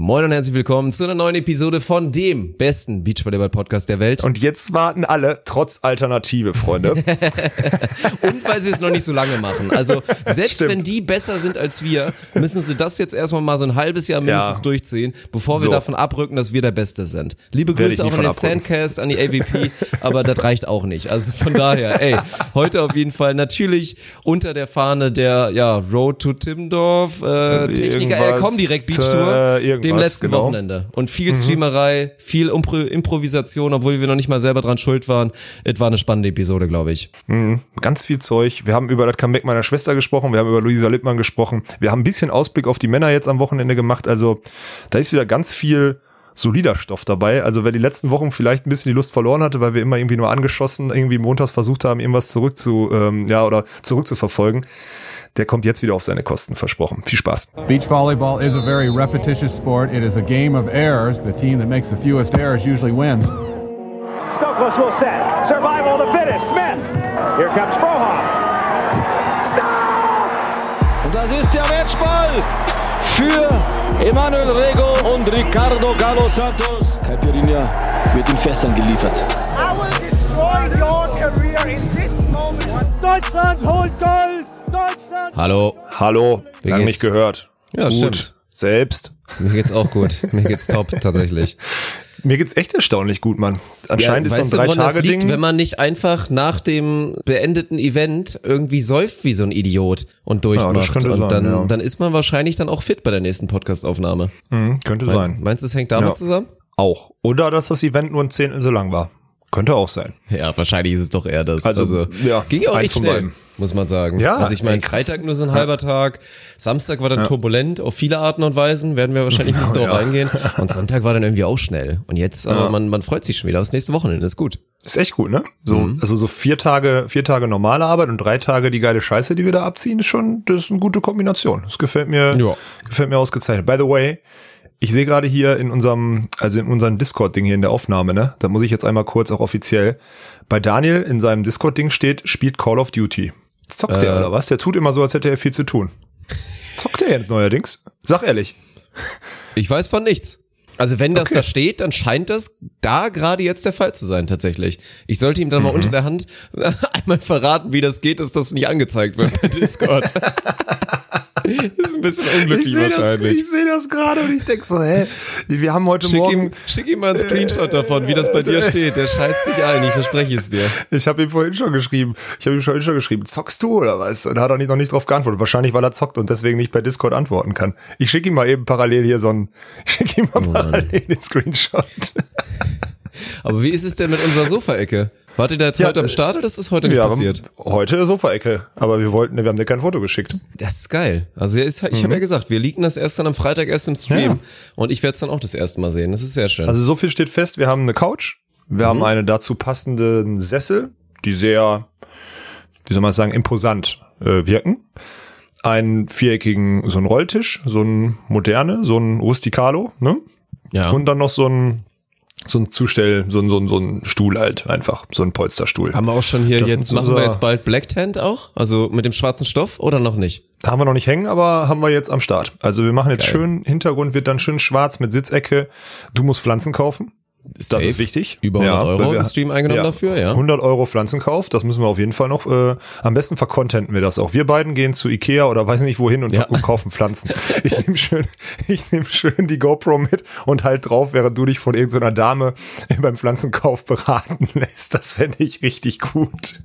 Moin und herzlich willkommen zu einer neuen Episode von dem besten Beachvolleyball-Podcast der Welt. Und jetzt warten alle trotz Alternative, Freunde. und weil sie es noch nicht so lange machen. Also selbst Stimmt. wenn die besser sind als wir, müssen sie das jetzt erstmal mal so ein halbes Jahr mindestens Ja. durchziehen, bevor wir So. davon abrücken, dass wir der Beste sind. Liebe Werde Grüße auch an den abrücken. Sandcast, an die AVP, aber das reicht auch nicht. Also von daher, ey, heute auf jeden Fall natürlich unter der Fahne der ja, Road to Timmendorf, äh, Techniker, äh, komm direkt Beachtour, äh, dem letzten genau. Wochenende. Und viel Streamerei, viel Impro Improvisation, obwohl wir noch nicht mal selber dran schuld waren. Es war eine spannende Episode, glaube ich. Ganz viel Zeug. Wir haben über das Comeback meiner Schwester gesprochen, wir haben über Luisa Lippmann gesprochen. Wir haben ein bisschen Ausblick auf die Männer jetzt am Wochenende gemacht. Also da ist wieder ganz viel solider Stoff dabei. Also wer die letzten Wochen vielleicht ein bisschen die Lust verloren hatte, weil wir immer irgendwie nur angeschossen, irgendwie montags versucht haben, irgendwas zurück zu, ähm, ja, oder zurückzuverfolgen, der kommt jetzt wieder auf seine Kosten, versprochen. Viel Spaß. Beach volleyball is a very repetitious sport. It is a game of errors. The team that makes the fewest errors usually wins. Stokos will set. Survival of the fittest. Smith. Here comes Frohoff. Stop! Und das ist der Matchball für Emanuel Rego und Ricardo Galo Santos. Caipirinha wird in Fässern geliefert. I will destroy your career in this. Deutschland holt Gold! Deutschland! Hallo. Hallo, Wie lange nicht gehört. Ja, Gut. stimmt. Selbst. Mir geht's auch gut. Mir geht's top, tatsächlich. Mir geht's echt erstaunlich gut, Mann. Anscheinend ist weißt so ein Drei-Tage-Ding. wenn man nicht einfach nach dem beendeten Event irgendwie säuft wie so ein Idiot und durchmacht. könnte und sein, dann, ja. dann ist man wahrscheinlich dann auch fit bei der nächsten Podcastaufnahme. Hm, könnte sein. Meinst du, es hängt damit Ja. zusammen? Auch. Oder dass das Event nur ein Zehntel so lang war. Könnte auch sein. Ja, wahrscheinlich ist es doch eher das. Also, ja, ging ja auch echt schnell, beiden. muss man sagen. Ja, also ich meine. Freitag nur so ein halber Tag, Samstag war dann turbulent auf viele Arten und Weisen, werden wir wahrscheinlich nicht drauf Ja. eingehen. Und Sonntag war dann irgendwie auch schnell. Und jetzt, aber man, man freut sich schon wieder aufs nächste Wochenende, ist gut. Ist echt gut, ne? So, Mhm. also so vier Tage, vier Tage normale Arbeit und drei Tage die geile Scheiße, die wir da abziehen, ist schon, das ist eine gute Kombination. Das gefällt mir, Ja. gefällt mir ausgezeichnet. By the way, ich sehe gerade hier in unserem, also in unserem Discord-Ding hier in der Aufnahme, ne? Da muss ich jetzt einmal kurz auch offiziell. Bei Daniel in seinem Discord-Ding steht, spielt Call of Duty. Zockt Äh. der oder was? Der tut immer so, als hätte er viel zu tun. Zockt der jetzt neuerdings? Sag ehrlich. Ich weiß von nichts. Also wenn das Okay. da steht, dann scheint das da gerade jetzt der Fall zu sein, tatsächlich. Ich sollte ihm dann Mhm. mal unter der Hand einmal verraten, wie das geht, dass das nicht angezeigt wird bei Discord. das ist ein bisschen unglücklich das, wahrscheinlich. ich sehe das gerade und ich denk so, hä? Wir haben heute Schick Morgen. ihm, schick ihm mal einen Screenshot davon, wie das bei dir steht. Der scheißt sich ein, ich verspreche es dir. Ich habe ihm vorhin schon geschrieben. Ich habe ihm vorhin schon geschrieben, zockst du oder was? Und hat er nicht, noch nicht drauf geantwortet. Wahrscheinlich, weil er zockt und deswegen nicht bei Discord antworten kann. Ich schicke ihm mal eben parallel hier so ein, ich schicke ihm mal parallel den Screenshot. Aber wie ist es denn mit unserer Sofaecke? Wart ihr da jetzt Ja, heute am Start oder ist das heute nicht passiert? heute Sofaecke, aber wir wollten, wir haben dir kein Foto geschickt. Das ist geil. Also ist, ich habe ja gesagt, wir liegen das erst dann am Freitag erst im Stream Mhm. Ja. und ich werde es dann auch das erste Mal sehen. Das ist sehr schön. Also so viel steht fest, wir haben eine Couch, wir haben einen dazu passenden Sessel, die sehr, wie soll man sagen, imposant äh, wirken. Einen viereckigen, so einen Rolltisch, so ein moderne, so ein Rusticalo, ne? ja. Und dann noch so ein, so ein Zustell, so ein, so ein, so ein Stuhl halt einfach, so ein Polsterstuhl. Haben wir auch schon hier Das jetzt, machen wir jetzt bald Black Tent auch? Also mit dem schwarzen Stoff oder noch nicht? Haben wir noch nicht hängen, aber haben wir jetzt am Start. Also wir machen jetzt Geil. schön, Hintergrund wird dann schön schwarz mit Sitzecke. Du musst Pflanzen kaufen. Das Safe. ist wichtig. Über 100 Euro weil wir- im Stream eingenommen dafür, ja. 100 Euro Pflanzenkauf, das müssen wir auf jeden Fall noch, äh, am besten vercontenten wir das auch. Wir beiden gehen zu Ikea oder weiß nicht wohin und, Ja. kaufen Pflanzen. Ich nehme schön, ich nehme schön die GoPro mit und halt drauf, während du dich von irgendeiner Dame beim Pflanzenkauf beraten lässt. Das fände ich richtig gut.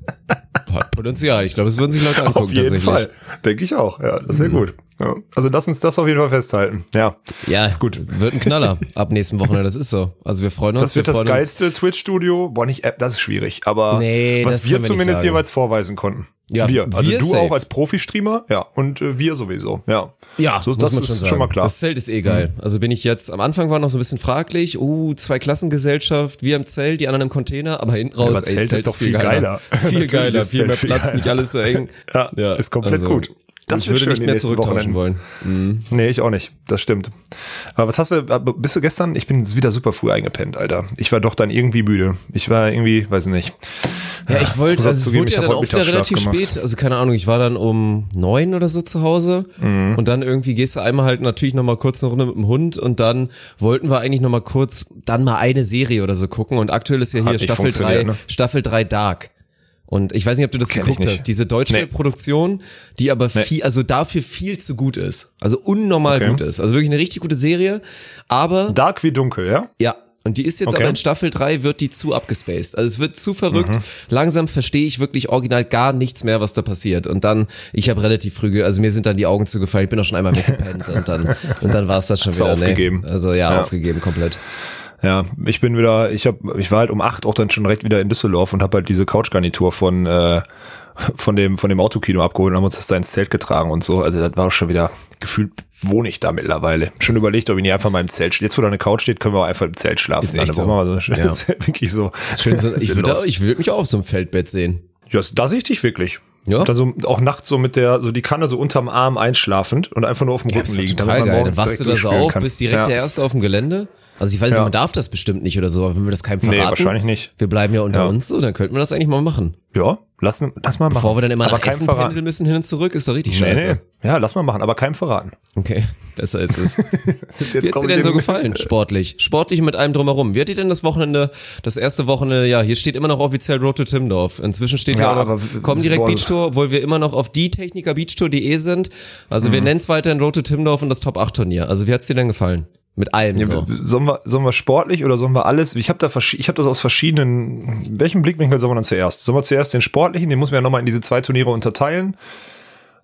Hat Potenzial. Ich glaube, es würden sich Leute angucken Auf jeden tatsächlich. Fall. Denke ich auch, ja. Das wäre gut. Ja. Also lass uns das auf jeden Fall festhalten. Ja. Ja, Ist gut. Wird ein Knaller ab nächsten Wochenende. Das ist so. Also wir freuen uns. Das wird wir das geilste Twitch-Studio. Boah, nicht App, das ist schwierig. Aber Nee, was wir zumindest jeweils vorweisen konnten. Ja, wir. Also wir du safe. auch als Profi-Streamer, ja. Und äh, wir sowieso, ja. Ja, so, muss das ist schon schon, mal klar. Mhm. Das Zelt ist eh geil. Also bin ich jetzt, am Anfang war noch so ein bisschen fraglich, uh, zwei Klassengesellschaft, wir im Zelt, die anderen im Container, aber hinten raus, aber ey, Zelt ist doch viel geiler. Viel Natürlich geiler, viel Zelt mehr viel Platz, geiler. nicht alles so eng. Ja, ist komplett also, gut. Das ich würde nicht mehr zurücktauschen wollen. Nee, ich auch nicht. Das stimmt. Aber was hast du, bist du gestern, ich bin wieder super früh eingepennt, Alter. Ich war doch dann irgendwie müde. Ich war irgendwie, weiß nicht. Ja, ich wollte, also es wurde ich ja dann auch wieder relativ gemacht. spät. Also keine Ahnung, ich war dann um neun oder so zu Hause Mhm. und dann irgendwie gehst du einmal halt natürlich nochmal kurz eine Runde mit dem Hund und dann wollten wir eigentlich nochmal kurz dann mal eine Serie oder so gucken und aktuell ist ja hier Staffel 3, funktioniert, ne? Staffel 3 Dark. Und ich weiß nicht, ob du das Kenn geguckt hast. Diese deutsche Nee. Produktion, die aber viel, also dafür viel zu gut ist. Also unnormal Okay. gut ist. Also wirklich eine richtig gute Serie. Aber Dark wie dunkel, ja? ja, und die ist jetzt Okay. aber in Staffel 3 wird die zu abgespaced. Also es wird zu verrückt. Mhm. Langsam verstehe ich wirklich original gar nichts mehr, was da passiert. Und dann, ich habe relativ früh, also mir sind dann die Augen zugefallen, ich bin auch schon einmal weggepennt und dann, und dann war es das schon Hast du wieder. aufgegeben? Nee. Also ja, Ja. aufgegeben komplett. Ja, ich bin wieder, ich hab, ich war halt um acht auch dann schon direkt wieder in Düsseldorf und habe halt diese Couchgarnitur von äh, von dem von dem Autokino abgeholt und haben uns das da ins Zelt getragen und so. Also das war auch schon wieder gefühlt wohne ich da mittlerweile. Schon überlegt, ob ich nicht einfach mal im Zelt stehe. Jetzt, wo da eine Couch steht, können wir auch einfach im Zelt schlafen. Ist echt so. wir so Ja. das wirklich so. Schön so, ich würde würd mich auch auf so einem Feldbett sehen. Ja, da sehe ich dich wirklich. Ja. Und dann so auch nachts so mit der, so die Kanne so unterm Arm einschlafend und einfach nur auf dem Ja, Rücken doch liegen. total geil. Dann wachst du da direkt so durchspülen auf, bist direkt ja. der Erste auf dem Gelände. Also ich weiß nicht, Ja. man darf das bestimmt nicht oder so, aber wenn wir das keinem verraten. Nee, wahrscheinlich nicht. Wir bleiben ja unter Ja. uns so, dann könnten wir das eigentlich mal machen. Ja, lass, lass mal machen. Bevor wir dann immer Aber nach Essen verraten. pendeln müssen hin und zurück, ist doch richtig Nee, scheiße. nee. Ja, lass mal machen, aber keinem verraten. Okay, besser ist es. Ist Wie hat's dir denn so gefallen, sportlich? Sportlich mit allem drumherum. Wie hat dir denn das Wochenende, das erste Wochenende, ja, hier steht immer noch offiziell Road to Timdorf. Inzwischen steht ja, Ja, auch noch, komm direkt Beach Tour, obwohl wir immer noch auf die Technikerbeachtour.de sind. Also Mhm. wir nennen es weiterhin Road to Timdorf und das Top 8 Turnier. Also wie hat's dir denn gefallen? Mit allem Ja, so. Sollen wir, sollen wir sportlich oder sollen wir alles? Ich habe da ich habe das aus verschiedenen. Welchen Blickwinkel sollen wir dann zuerst? Sollen wir zuerst den sportlichen? Den muss man ja nochmal in diese zwei Turniere unterteilen.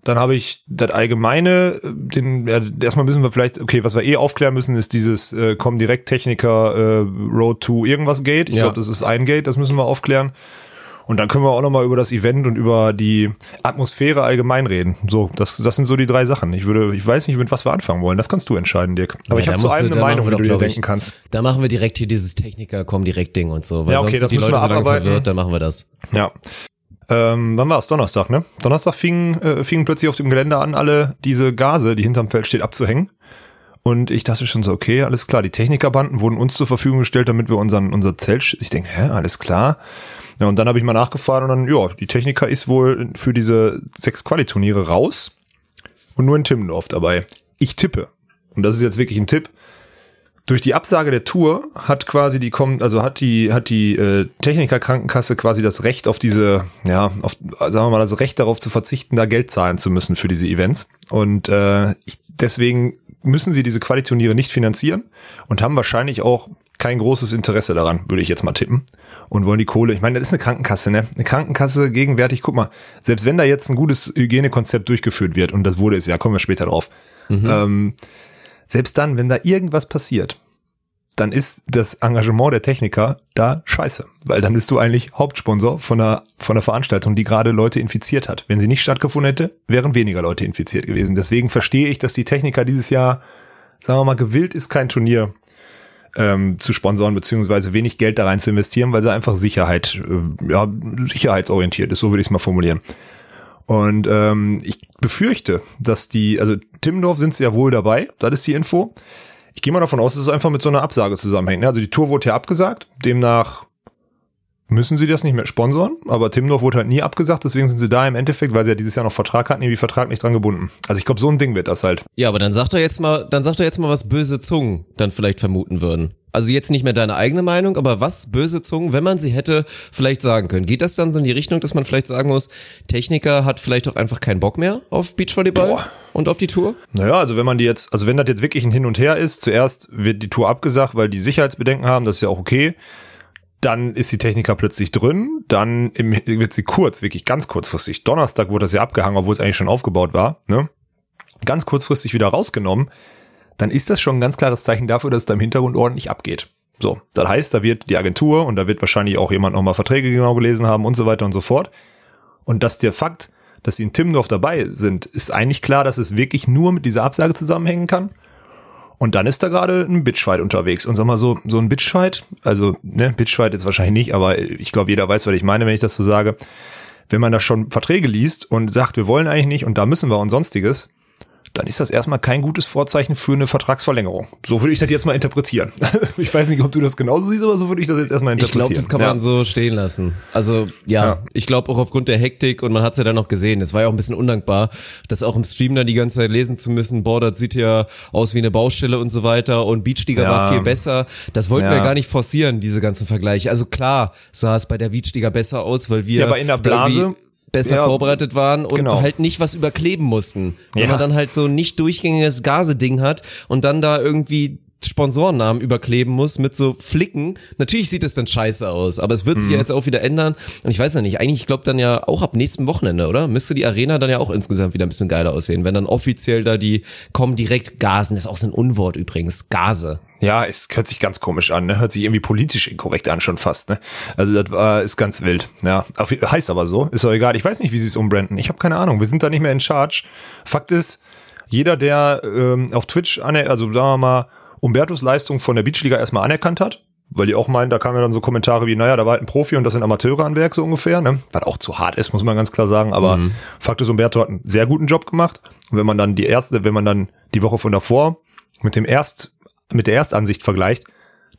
Dann habe ich das allgemeine, den ja, erstmal müssen wir vielleicht, okay, was wir eh aufklären müssen, ist dieses äh, Comdirect Techniker äh, Road to irgendwas Gate. Ich Ja. glaube, das ist ein Gate, das müssen wir aufklären. Und dann können wir auch nochmal über das Event und über die Atmosphäre allgemein reden. So, das, das sind so die drei Sachen. Ich würde, ich weiß nicht, mit was wir anfangen wollen. Das kannst du entscheiden, Dirk. Aber Ja, ich habe zu allem eine Meinung, wie du dir ich, denken kannst. Da machen wir direkt hier dieses Techniker, komm direkt Ding und so. Weil Ja, okay, sonst das sind die müssen Leute wir so lange verwirrt, dann machen wir das. Ja. Ähm, wann war es? Donnerstag, ne? Donnerstag fingen, äh, fingen plötzlich auf dem Gelände an, alle diese Gase, die hinterm Feld steht, abzuhängen. Und ich dachte schon so, okay, alles klar. Die Technikerbanden wurden uns zur Verfügung gestellt, damit wir unseren, unser Zelt, ich denke, hä, alles klar. Ja, und dann habe ich mal nachgefahren und dann, ja, die Techniker ist wohl für diese sechs Qualiturniere raus und nur in Timmendorf dabei. Ich tippe. Und das ist jetzt wirklich ein Tipp. Durch die Absage der Tour hat quasi die kommen, also hat die hat die äh, Techniker Krankenkasse quasi das Recht auf diese, ja, auf sagen wir mal das Recht darauf zu verzichten, da Geld zahlen zu müssen für diese Events und äh, ich, deswegen müssen sie diese Qualiturniere nicht finanzieren und haben wahrscheinlich auch kein großes Interesse daran, würde ich jetzt mal tippen. Und wollen die Kohle, ich meine, das ist eine Krankenkasse, ne? Eine Krankenkasse gegenwärtig, guck mal, selbst wenn da jetzt ein gutes Hygienekonzept durchgeführt wird, und das wurde es ja, kommen wir später drauf, ähm, selbst dann, wenn da irgendwas passiert, dann ist das Engagement der Techniker da scheiße. Weil dann bist du eigentlich Hauptsponsor von einer, von einer Veranstaltung, die gerade Leute infiziert hat. Wenn sie nicht stattgefunden hätte, wären weniger Leute infiziert gewesen. Deswegen verstehe ich, dass die Techniker dieses Jahr, sagen wir mal, gewillt ist, kein Turnier ähm, zu sponsoren, beziehungsweise wenig Geld da rein zu investieren, weil sie einfach Sicherheit, äh, ja, sicherheitsorientiert ist, so würde ich es mal formulieren. Und ähm, ich befürchte, dass die, also Timmendorf sind sie ja wohl dabei, das ist die Info. Ich gehe mal davon aus, dass es einfach mit so einer Absage zusammenhängt. ne? Also die Tour wurde ja abgesagt, demnach müssen sie das nicht mehr sponsoren, aber Timmendorf wurde halt nie abgesagt, deswegen sind sie da im Endeffekt, weil sie ja dieses Jahr noch Vertrag hatten, irgendwie Vertrag nicht dran gebunden. Also ich glaube, so ein Ding wird das halt. Ja, aber dann sag doch jetzt mal, dann sag doch jetzt mal, was böse Zungen dann vielleicht vermuten würden. Also jetzt nicht mehr deine eigene Meinung, aber was böse Zungen, wenn man sie hätte, vielleicht sagen können. Geht das dann so in die Richtung, dass man vielleicht sagen muss, Techniker hat vielleicht auch einfach keinen Bock mehr auf Beachvolleyball Boah. und auf die Tour? Naja, also wenn man die jetzt, also wenn das jetzt wirklich ein Hin und Her ist, zuerst wird die Tour abgesagt, weil die Sicherheitsbedenken haben, das ist ja auch okay. Dann ist die Techniker plötzlich drin, dann im, wird sie kurz, wirklich ganz kurzfristig, Donnerstag wurde das ja abgehangen, obwohl es eigentlich schon aufgebaut war, ne? ganz kurzfristig wieder rausgenommen, dann ist das schon ein ganz klares Zeichen dafür, dass es da im Hintergrund ordentlich abgeht. So, das heißt, da wird die Agentur und da wird wahrscheinlich auch jemand nochmal Verträge genau gelesen haben und so weiter und so fort. Und dass der Fakt, dass sie in Timmendorf dabei sind, ist eigentlich klar, dass es wirklich nur mit dieser Absage zusammenhängen kann. Und dann ist da gerade ein Bitchfight unterwegs. Und sag mal so, so ein Bitchfight, also, ne, Bitchfight jetzt wahrscheinlich nicht, aber ich glaube, jeder weiß, was ich meine, wenn ich das so sage. Wenn man da schon Verträge liest und sagt, wir wollen eigentlich nicht und da müssen wir und sonstiges, dann ist das erstmal kein gutes Vorzeichen für eine Vertragsverlängerung. So würde ich das jetzt mal interpretieren. ich weiß nicht, ob du das genauso siehst, aber so würde ich das jetzt erstmal Ich interpretieren. glaube, das kann ja. man so stehen lassen. Also ja, Ja. ich glaube auch aufgrund der Hektik und man hat es ja dann noch gesehen. Es war ja auch ein bisschen undankbar, das auch im Stream dann die ganze Zeit lesen zu müssen. Boah, das sieht ja aus wie eine Baustelle und so weiter und Beachliga Ja. war viel besser. Das wollten Ja. wir gar nicht forcieren, diese ganzen Vergleiche. Also klar sah es bei der Beachliga besser aus, weil wir Ja, aber in der Blase- besser Ja, vorbereitet waren und genau. halt nicht was überkleben mussten. Wenn Ja. man dann halt so ein nicht durchgängiges Gase-Ding hat und dann da irgendwie Sponsorennamen überkleben muss mit so Flicken. Natürlich sieht es dann scheiße aus, aber es wird Mhm. sich ja jetzt auch wieder ändern. Und ich weiß ja nicht, eigentlich, ich glaube dann ja auch ab nächsten Wochenende, oder? Müsste die Arena dann ja auch insgesamt wieder ein bisschen geiler aussehen, wenn dann offiziell da die kommen direkt Gasen. Das ist auch so ein Unwort übrigens. Gase. Ja, es hört sich ganz komisch an, ne? Hört sich irgendwie politisch inkorrekt an schon fast, ne? Also das war, ist ganz wild. Ja, heißt aber so, ist doch egal. Ich weiß nicht, wie sie es umbranden. Ich habe keine Ahnung. Wir sind da nicht mehr in Charge. Fakt ist, jeder, der ähm, auf Twitch, also sagen wir mal, Umbertos Leistung von der Beachliga erstmal anerkannt hat, weil die auch meinen, da kamen ja dann so Kommentare wie, naja, da war halt ein Profi und das sind Amateure an Werk so ungefähr, ne? Was auch zu hart ist, muss man ganz klar sagen. Aber Fakt ist, Umberto hat einen sehr guten Job gemacht. Und wenn man dann die erste, wenn man dann die Woche von davor mit dem Erst, mit der Erstansicht vergleicht,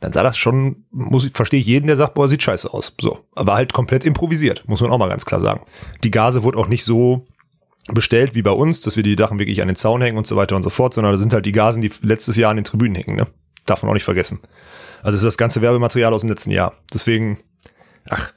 dann sah das schon, muss ich, verstehe ich jeden, der sagt, boah, sieht scheiße aus. So. Aber halt komplett improvisiert, muss man auch mal ganz klar sagen. Die Gase wurde auch nicht so bestellt wie bei uns, dass wir die Sachen wirklich an den Zaun hängen und so weiter und so fort, sondern da sind halt die Gasen, die letztes Jahr an den Tribünen hängen, ne? Darf man auch nicht vergessen. Also ist das ganze Werbematerial aus dem letzten Jahr. Deswegen, ach,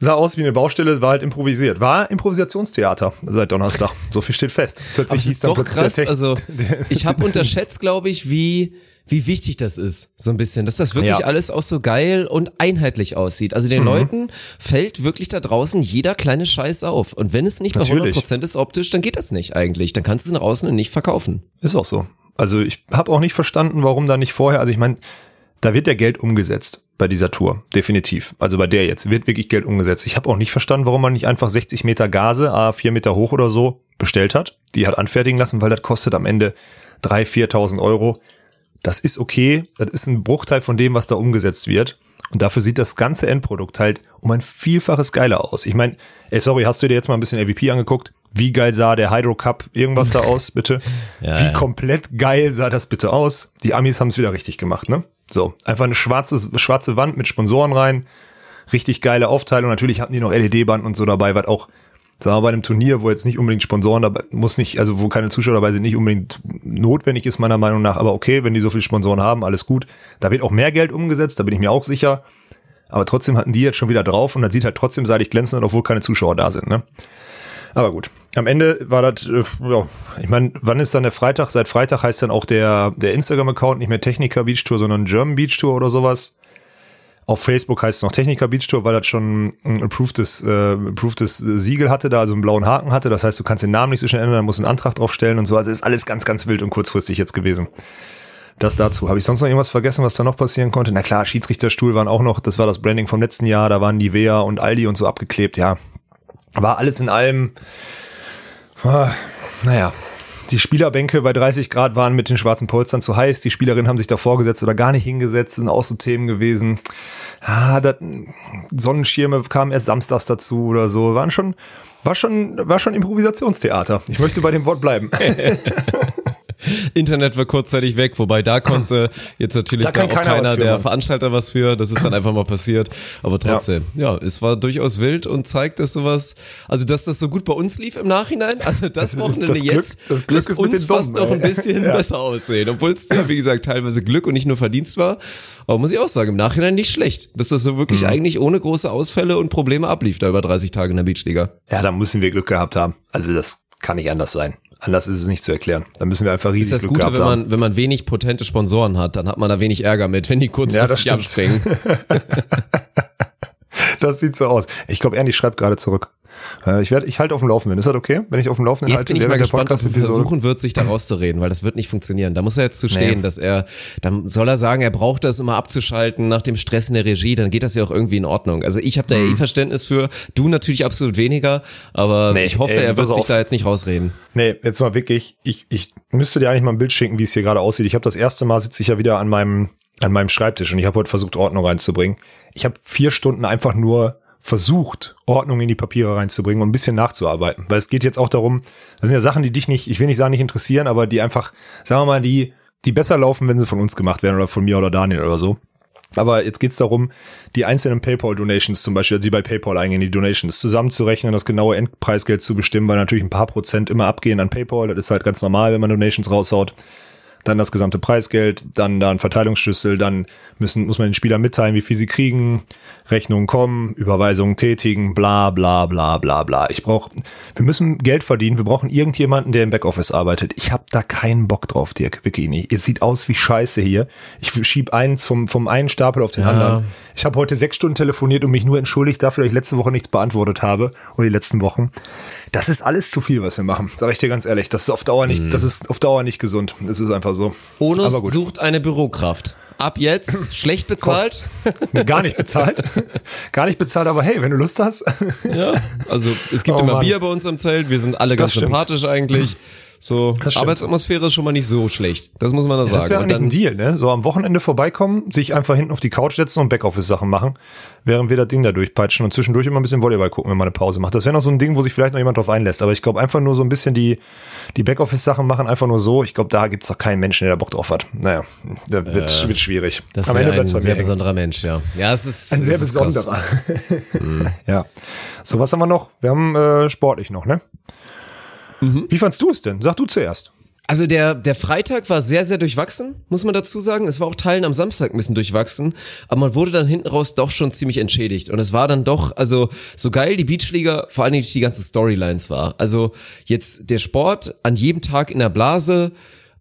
sah aus wie eine Baustelle, war halt improvisiert. War Improvisationstheater seit Donnerstag. So viel steht fest. Plötzlich hieß ist dann doch krass. Also ich habe unterschätzt, glaube ich, wie wie wichtig das ist, so ein bisschen, dass das wirklich Ja. alles auch so geil und einheitlich aussieht. Also Mhm. den Leuten fällt wirklich da draußen jeder kleine Scheiß auf. Und wenn es nicht bei Natürlich. 100% ist optisch, dann geht das nicht eigentlich. Dann kannst du es nach außen nicht verkaufen. Ist auch so. Also ich habe auch nicht verstanden, warum da nicht vorher, also ich meine, da wird ja Geld umgesetzt bei dieser Tour, definitiv. Also bei der jetzt wird wirklich Geld umgesetzt. Ich habe auch nicht verstanden, warum man nicht einfach 60 Meter Gase, a 4 Meter hoch oder so, bestellt hat. Die hat anfertigen lassen, weil das kostet am Ende 3.000, 4.000 Euro. Das ist okay, das ist ein Bruchteil von dem, was da umgesetzt wird. Und dafür sieht das ganze Endprodukt halt um ein Vielfaches geiler aus. Ich meine, ey, sorry, hast du dir jetzt mal ein bisschen AVP angeguckt? Wie geil sah der Hydro Cup irgendwas da aus, bitte? Ja, Wie ja. komplett geil sah das bitte aus? Die Amis haben es wieder richtig gemacht, ne? So, einfach eine schwarze, schwarze Wand mit Sponsoren rein. Richtig geile Aufteilung. Natürlich hatten die noch LED-Band und so dabei, was auch, sagen wir, bei einem Turnier, wo jetzt nicht unbedingt Sponsoren dabei, muss nicht, also wo keine Zuschauer dabei sind, nicht unbedingt notwendig ist, meiner Meinung nach. Aber okay, wenn die so viele Sponsoren haben, alles gut. Da wird auch mehr Geld umgesetzt, da bin ich mir auch sicher. Aber trotzdem hatten die jetzt schon wieder drauf und das sieht halt trotzdem seitig glänzend, obwohl keine Zuschauer da sind, ne? Aber gut. Am Ende war das, äh, ja, ich meine, wann ist dann der Freitag? Seit Freitag heißt dann auch der, der Instagram-Account nicht mehr Techniker Beach Tour, sondern German Beach Tour oder sowas. Auf Facebook heißt es noch Techniker Beach Tour, weil das schon ein approvedes, äh, approvedes Siegel hatte, da also einen blauen Haken hatte. Das heißt, du kannst den Namen nicht so schnell ändern, dann musst du einen Antrag drauf stellen und so. Also ist alles ganz, ganz wild und kurzfristig jetzt gewesen. Das dazu. Habe ich sonst noch irgendwas vergessen, was da noch passieren konnte? Na klar, Schiedsrichterstuhl waren auch noch, das war das Branding vom letzten Jahr, da waren Nivea und Aldi und so abgeklebt, ja. War alles in allem, ah, naja, die Spielerbänke bei 30 Grad waren mit den schwarzen Polstern zu heiß. Die Spielerinnen haben sich davor gesetzt oder gar nicht hingesetzt, sind auch so Themen gewesen. Ah, das, Sonnenschirme kamen erst samstags dazu oder so. Waren schon, war schon, war schon Improvisationstheater. Ich möchte bei dem Wort bleiben. Internet war kurzzeitig weg, wobei da konnte jetzt natürlich Da da auch keiner keiner, der. Veranstalter was für. Das ist dann einfach mal passiert. Aber trotzdem, ja. es war durchaus wild und zeigt, dass sowas, also dass das so gut bei uns lief im Nachhinein. Also das Wochenende Das Glück- jetzt das Glück lässt uns den Dummen, fast noch ein bisschen Ja. besser aussehen, obwohl es ja, wie gesagt teilweise Glück und nicht nur Verdienst war. Aber muss ich auch sagen, im Nachhinein nicht schlecht, dass das so Mhm. wirklich eigentlich ohne große Ausfälle und Probleme ablief da über 30 Tage in der Beachliga. Ja, da müssen wir Glück gehabt haben. Also das kann nicht anders sein. Anders ist es nicht zu erklären. Da müssen wir einfach riesig ist das Glück Gute, wenn haben. man, wenn man wenig potente Sponsoren hat, dann hat man da wenig Ärger mit, wenn die kurzfristig stimmt. abspringen. Das sieht so aus. Ich glaube, Ernie schreibt gerade zurück. Äh, Ich werde, ich halte auf dem Laufenden. Ist das okay, wenn ich auf dem Laufenden Jetzt halte? bin ich mal gespannt, ob er versuchen wird, sich da rauszureden, weil das wird nicht funktionieren. Da muss er jetzt zu stehen, Nee. dass er, dann soll er sagen, er braucht das immer abzuschalten nach dem Stress in der Regie, dann geht das ja auch irgendwie in Ordnung. Also ich habe da ja eh Verständnis für, du natürlich absolut weniger, aber Mhm. Nee, ich hoffe, ey, er wird sich auf. da jetzt nicht rausreden. Nee, jetzt mal wirklich, ich, ich müsste dir eigentlich mal ein Bild schicken, wie es hier gerade aussieht. Ich habe das erste Mal sitze ich ja wieder an meinem, an meinem Schreibtisch und ich habe heute versucht, Ordnung reinzubringen. Ich habe vier Stunden einfach nur versucht, Ordnung in die Papiere reinzubringen und ein bisschen nachzuarbeiten. Weil es geht jetzt auch darum, das sind ja Sachen, die dich nicht, ich will nicht sagen, nicht interessieren, aber die einfach, sagen wir mal, die, die besser laufen, wenn sie von uns gemacht werden oder von mir oder Daniel oder so. Aber jetzt geht's darum, die einzelnen PayPal-Donations zum Beispiel, die bei PayPal eingehen, die Donations zusammenzurechnen, das genaue Endpreisgeld zu bestimmen, weil natürlich ein paar Prozent immer abgehen an PayPal. Das ist halt ganz normal, wenn man Donations raushaut dann das gesamte Preisgeld, dann da ein Verteilungsschlüssel, dann müssen, muss man den Spieler mitteilen, wie viel sie kriegen, Rechnungen kommen, Überweisungen tätigen, bla bla bla bla bla. Ich brauche, wir müssen Geld verdienen, wir brauchen irgendjemanden, der im Backoffice arbeitet. Ich habe da keinen Bock drauf, Dirk, wirklich nicht. Es sieht aus wie Scheiße hier. Ich schieb eins vom, vom einen Stapel auf den ja. anderen. Ich habe heute sechs Stunden telefoniert und mich nur entschuldigt dafür, dass ich letzte Woche nichts beantwortet habe oder die letzten Wochen. Das ist alles zu viel, was wir machen. Sag ich dir ganz ehrlich. Das ist auf Dauer nicht, mm. das ist auf Dauer nicht gesund. Das ist einfach so. Bonus sucht eine Bürokraft. Ab jetzt schlecht bezahlt. Gar nicht bezahlt. Gar nicht bezahlt, aber hey, wenn du Lust hast. Ja, also es gibt oh, immer Mann. Bier bei uns im Zelt. Wir sind alle ganz sympathisch eigentlich. So, Arbeitsatmosphäre ist schon mal nicht so schlecht. Das muss man da ja, sagen. Das wäre eigentlich ein Deal, ne? So am Wochenende vorbeikommen, sich einfach hinten auf die Couch setzen und Backoffice-Sachen machen, während wir das Ding da durchpeitschen und zwischendurch immer ein bisschen Volleyball gucken, wenn man eine Pause macht. Das wäre noch so ein Ding, wo sich vielleicht noch jemand drauf einlässt. Aber ich glaube, einfach nur so ein bisschen die, die Backoffice-Sachen machen, einfach nur so. Ich glaube, da gibt's doch keinen Menschen, der da Bock drauf hat. Naja, da wird, äh, wird schwierig. Das wäre ein sehr besonderer Mensch, ja. Ja, es ist ein sehr besonderer. mhm. Ja. So, was haben wir noch? Wir haben äh, sportlich noch, ne? Mhm. Wie fandst du es denn? Sag du zuerst. Also der, der Freitag war sehr, sehr durchwachsen, muss man dazu sagen. Es war auch Teilen am Samstag ein bisschen durchwachsen, aber man wurde dann hinten raus doch schon ziemlich entschädigt. Und es war dann doch, also so geil die Beachliga, vor allen Dingen durch die ganzen Storylines war. Also jetzt der Sport an jedem Tag in der Blase,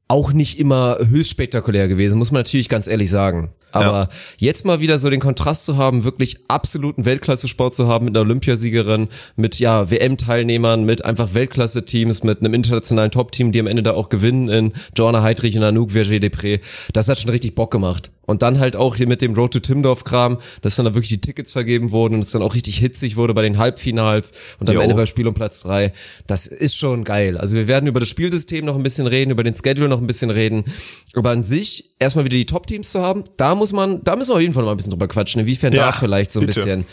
auch nicht immer höchst spektakulär gewesen, muss man natürlich ganz ehrlich sagen. Aber ja. jetzt mal wieder so den Kontrast zu haben, wirklich absoluten Weltklasse-Sport zu haben mit einer Olympiasiegerin, mit ja WM-Teilnehmern, mit einfach Weltklasse-Teams, mit einem internationalen Top-Team, die am Ende da auch gewinnen in Joanna Heidrich und Anouk Verger-Depré. Das hat schon richtig Bock gemacht. Und dann halt auch hier mit dem Road to Timdorf-Kram, dass dann da wirklich die Tickets vergeben wurden und es dann auch richtig hitzig wurde bei den Halbfinals und am jo. Ende bei Spiel um Platz drei. Das ist schon geil. Also wir werden über das Spielsystem noch ein bisschen reden, über den Schedule noch ein bisschen reden. Aber an sich erstmal wieder die Top-Teams zu haben, da muss man, da müssen wir auf jeden Fall mal ein bisschen drüber quatschen. Inwiefern ja, da vielleicht so ein bitte. bisschen,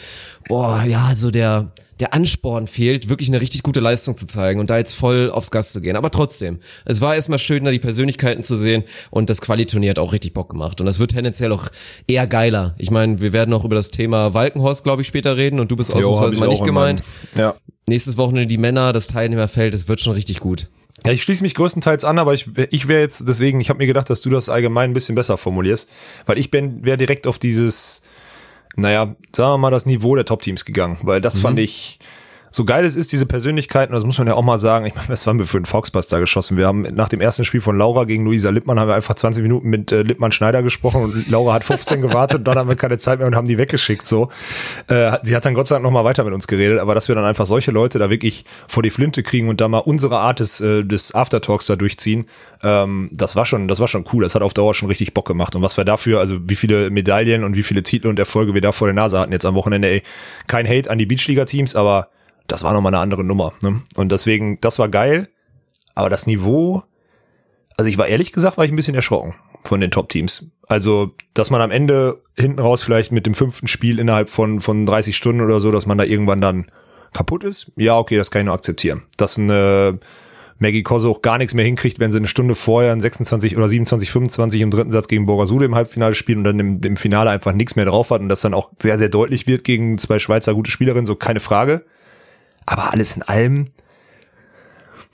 boah, ja, so der, der Ansporn fehlt, wirklich eine richtig gute Leistung zu zeigen und da jetzt voll aufs Gas zu gehen. Aber trotzdem, es war erstmal schön, da die Persönlichkeiten zu sehen und das Qualiturnier hat auch richtig Bock gemacht. Und das wird tendenziell auch eher geiler. Ich meine, wir werden auch über das Thema Walkenhorst, glaube ich, später reden und du bist ausnahmsweise mal nicht gemeint. Ja. Nächstes Wochenende die Männer, das Teilnehmerfeld, es wird schon richtig gut. Ja, ich schließe mich größtenteils an, aber ich, ich wäre jetzt, deswegen, ich habe mir gedacht, dass du das allgemein ein bisschen besser formulierst, weil ich bin, wäre direkt auf dieses, naja, sagen wir mal, das Niveau der Top-Teams gegangen, weil das mhm. fand ich, so geil es ist, diese Persönlichkeiten, das muss man ja auch mal sagen, ich meine, was haben wir für einen da geschossen? Wir haben nach dem ersten Spiel von Laura gegen Luisa Lippmann haben wir einfach 20 Minuten mit äh, Lippmann Schneider gesprochen und Laura hat 15 gewartet dann haben wir keine Zeit mehr und haben die weggeschickt, so. Äh, sie hat dann Gott sei Dank nochmal weiter mit uns geredet, aber dass wir dann einfach solche Leute da wirklich vor die Flinte kriegen und da mal unsere Art des, äh, des Aftertalks da durchziehen, ähm, das war schon, das war schon cool. Das hat auf Dauer schon richtig Bock gemacht. Und was wir dafür, also wie viele Medaillen und wie viele Titel und Erfolge wir da vor der Nase hatten jetzt am Wochenende, ey, kein Hate an die Beachliga-Teams, aber das war nochmal eine andere Nummer. Ne? Und deswegen, das war geil, aber das Niveau, also ich war ehrlich gesagt, war ich ein bisschen erschrocken von den Top-Teams. Also, dass man am Ende hinten raus vielleicht mit dem fünften Spiel innerhalb von, von 30 Stunden oder so, dass man da irgendwann dann kaputt ist, ja, okay, das kann ich nur akzeptieren. Dass eine Maggie Kosse auch gar nichts mehr hinkriegt, wenn sie eine Stunde vorher ein 26 oder 27, 25 im dritten Satz gegen Borasude im Halbfinale spielt und dann im, im Finale einfach nichts mehr drauf hat und das dann auch sehr, sehr deutlich wird gegen zwei Schweizer gute Spielerinnen, so keine Frage. Aber alles in allem,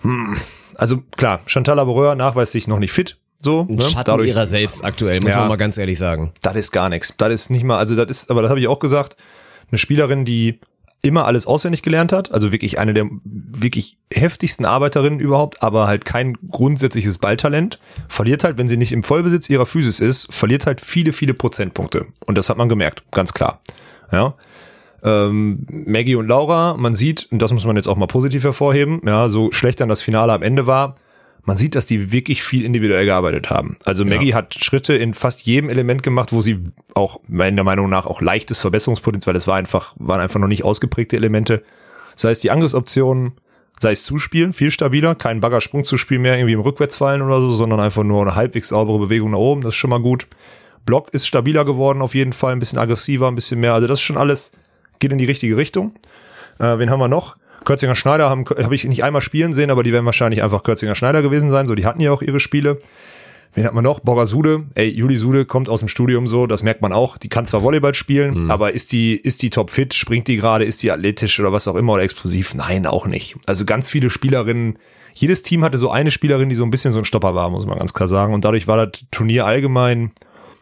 hm, also klar, Chantal Laboureur nachweislich noch nicht fit. So, Ein ne? Schatten Dadurch, ihrer selbst aktuell, muss ja, man mal ganz ehrlich sagen. Das ist gar nichts. Das ist nicht mal, also das ist, aber das habe ich auch gesagt, eine Spielerin, die immer alles auswendig gelernt hat, also wirklich eine der wirklich heftigsten Arbeiterinnen überhaupt, aber halt kein grundsätzliches Balltalent, verliert halt, wenn sie nicht im Vollbesitz ihrer Physis ist, verliert halt viele, viele Prozentpunkte. Und das hat man gemerkt, ganz klar. Ja ähm, Maggie und Laura, man sieht, und das muss man jetzt auch mal positiv hervorheben, ja, so schlecht dann das Finale am Ende war, man sieht, dass die wirklich viel individuell gearbeitet haben. Also Maggie ja. hat Schritte in fast jedem Element gemacht, wo sie auch meiner Meinung nach auch leichtes Verbesserungspotenzial, weil es war einfach, waren einfach noch nicht ausgeprägte Elemente. Sei es die Angriffsoptionen, sei es Zuspielen, viel stabiler, kein Baggersprung zu spielen mehr irgendwie im Rückwärtsfallen oder so, sondern einfach nur eine halbwegs saubere Bewegung nach oben, das ist schon mal gut. Block ist stabiler geworden auf jeden Fall, ein bisschen aggressiver, ein bisschen mehr, also das ist schon alles geht in die richtige Richtung. Äh, wen haben wir noch? Kürzinger Schneider habe hab ich nicht einmal spielen sehen, aber die werden wahrscheinlich einfach Kürzinger Schneider gewesen sein. So, die hatten ja auch ihre Spiele. Wen hat man noch? Borger Sude. Ey, Juli Sude kommt aus dem Studium so, das merkt man auch. Die kann zwar Volleyball spielen, mhm. aber ist die, ist die top fit? Springt die gerade? Ist die athletisch oder was auch immer oder explosiv? Nein, auch nicht. Also ganz viele Spielerinnen, jedes Team hatte so eine Spielerin, die so ein bisschen so ein Stopper war, muss man ganz klar sagen. Und dadurch war das Turnier allgemein,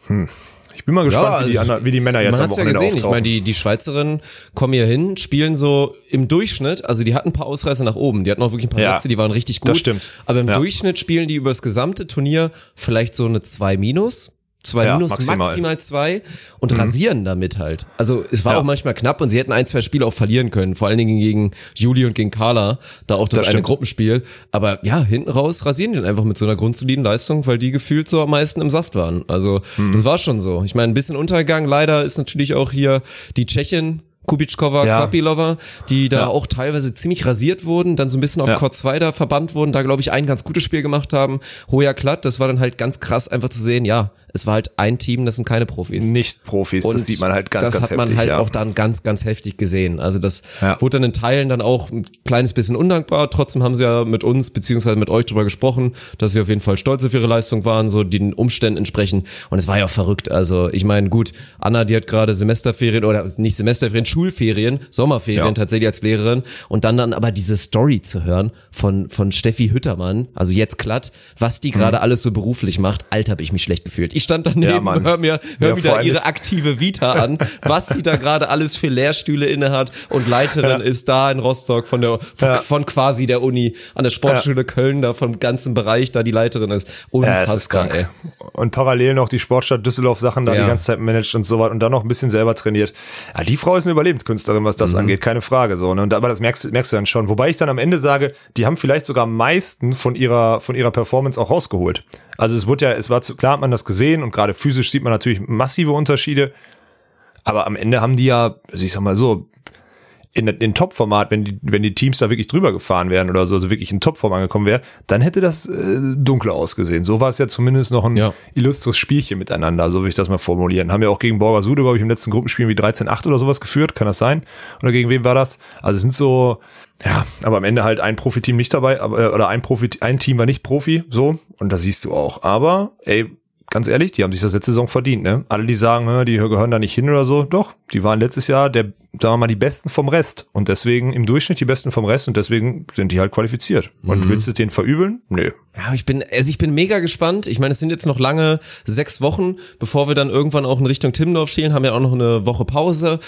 hm, ich bin mal gespannt, ja, wie, die anderen, wie die Männer jetzt am Wochenende ja gesehen. Ich meine, die, die Schweizerinnen kommen hier hin, spielen so im Durchschnitt, also die hatten ein paar Ausreißer nach oben, die hatten auch wirklich ein paar ja, Sätze, die waren richtig gut. Das stimmt. Aber im ja. Durchschnitt spielen die über das gesamte Turnier vielleicht so eine 2 minus zwei ja, minus, maximal. maximal zwei und mhm. rasieren damit halt. Also es war ja. auch manchmal knapp und sie hätten ein, zwei Spiele auch verlieren können, vor allen Dingen gegen Juli und gegen Carla, da auch das, das eine stimmt. Gruppenspiel. Aber ja, hinten raus rasieren die dann einfach mit so einer grundsoliden Leistung, weil die gefühlt so am meisten im Saft waren. Also mhm. das war schon so. Ich meine, ein bisschen Untergang leider ist natürlich auch hier die Tschechin, Kubitschkova, ja. Krapilova, die da ja. auch teilweise ziemlich rasiert wurden, dann so ein bisschen auf ja. Court 2 da verbannt wurden, da glaube ich ein ganz gutes Spiel gemacht haben. Hoja Klatt, das war dann halt ganz krass einfach zu sehen, ja, es war halt ein Team, das sind keine Profis. Nicht Profis, und das sieht man halt ganz, ganz heftig. Das hat man halt ja. auch dann ganz, ganz heftig gesehen. Also das ja. wurde dann in Teilen dann auch ein kleines bisschen undankbar. Trotzdem haben sie ja mit uns beziehungsweise mit euch drüber gesprochen, dass sie auf jeden Fall stolz auf ihre Leistung waren, so den Umständen entsprechen. Und es war ja auch verrückt. Also ich meine, gut, Anna, die hat gerade Semesterferien oder nicht Semesterferien, Schulferien, Sommerferien ja. tatsächlich als Lehrerin. Und dann dann aber diese Story zu hören von, von Steffi Hüttermann, also jetzt glatt, was die gerade mhm. alles so beruflich macht, Alter, habe ich mich schlecht gefühlt. Ich stand daneben, ja, hör mir, hör ja, wieder ihre aktive Vita an, was sie da gerade alles für Lehrstühle inne hat und Leiterin ja. ist da in Rostock von der, von, von, quasi der Uni, an der Sportschule Köln, da vom ganzen Bereich, da die Leiterin ist. Unfassbar, ist ey. Und parallel noch die Sportstadt Düsseldorf Sachen da die ganze Zeit managt und so weiter und dann noch ein bisschen selber trainiert. Die Frau ist eine Überlebenskünstlerin, was das mhm. angeht, keine Frage, so, ne? Und aber das merkst, merkst du dann schon. Wobei ich dann am Ende sage, die haben vielleicht sogar am meisten von ihrer, von ihrer Performance auch rausgeholt. Also es wurde ja, es war zu, klar hat man das gesehen und gerade physisch sieht man natürlich massive Unterschiede. Aber am Ende haben die ja, also ich sag mal so, in, in Top-Format, wenn die, wenn die Teams da wirklich drüber gefahren wären oder so, also wirklich in Topform angekommen wäre, dann hätte das äh, dunkler ausgesehen. So war es ja zumindest noch ein ja. illustres Spielchen miteinander, so will ich das mal formulieren. Haben ja auch gegen Borger Sude, glaube ich, im letzten Gruppenspiel wie 13-8 oder sowas geführt, kann das sein? Oder gegen wen war das? Also es sind so, ja, aber am Ende halt ein Profiteam nicht dabei, aber, äh, oder ein Profi, ein Team war nicht Profi, so, und das siehst du auch. Aber, ey, ganz ehrlich, die haben sich das letzte Saison verdient, ne? Alle, die sagen, die gehören da nicht hin oder so, doch, die waren letztes Jahr der, sagen wir mal, die Besten vom Rest und deswegen im Durchschnitt die Besten vom Rest und deswegen sind die halt qualifiziert. Und mhm. willst du den verübeln? Nö. Ja, ich bin, also ich bin mega gespannt. Ich meine, es sind jetzt noch lange sechs Wochen, bevor wir dann irgendwann auch in Richtung Timmendorf stehen, haben ja auch noch eine Woche Pause.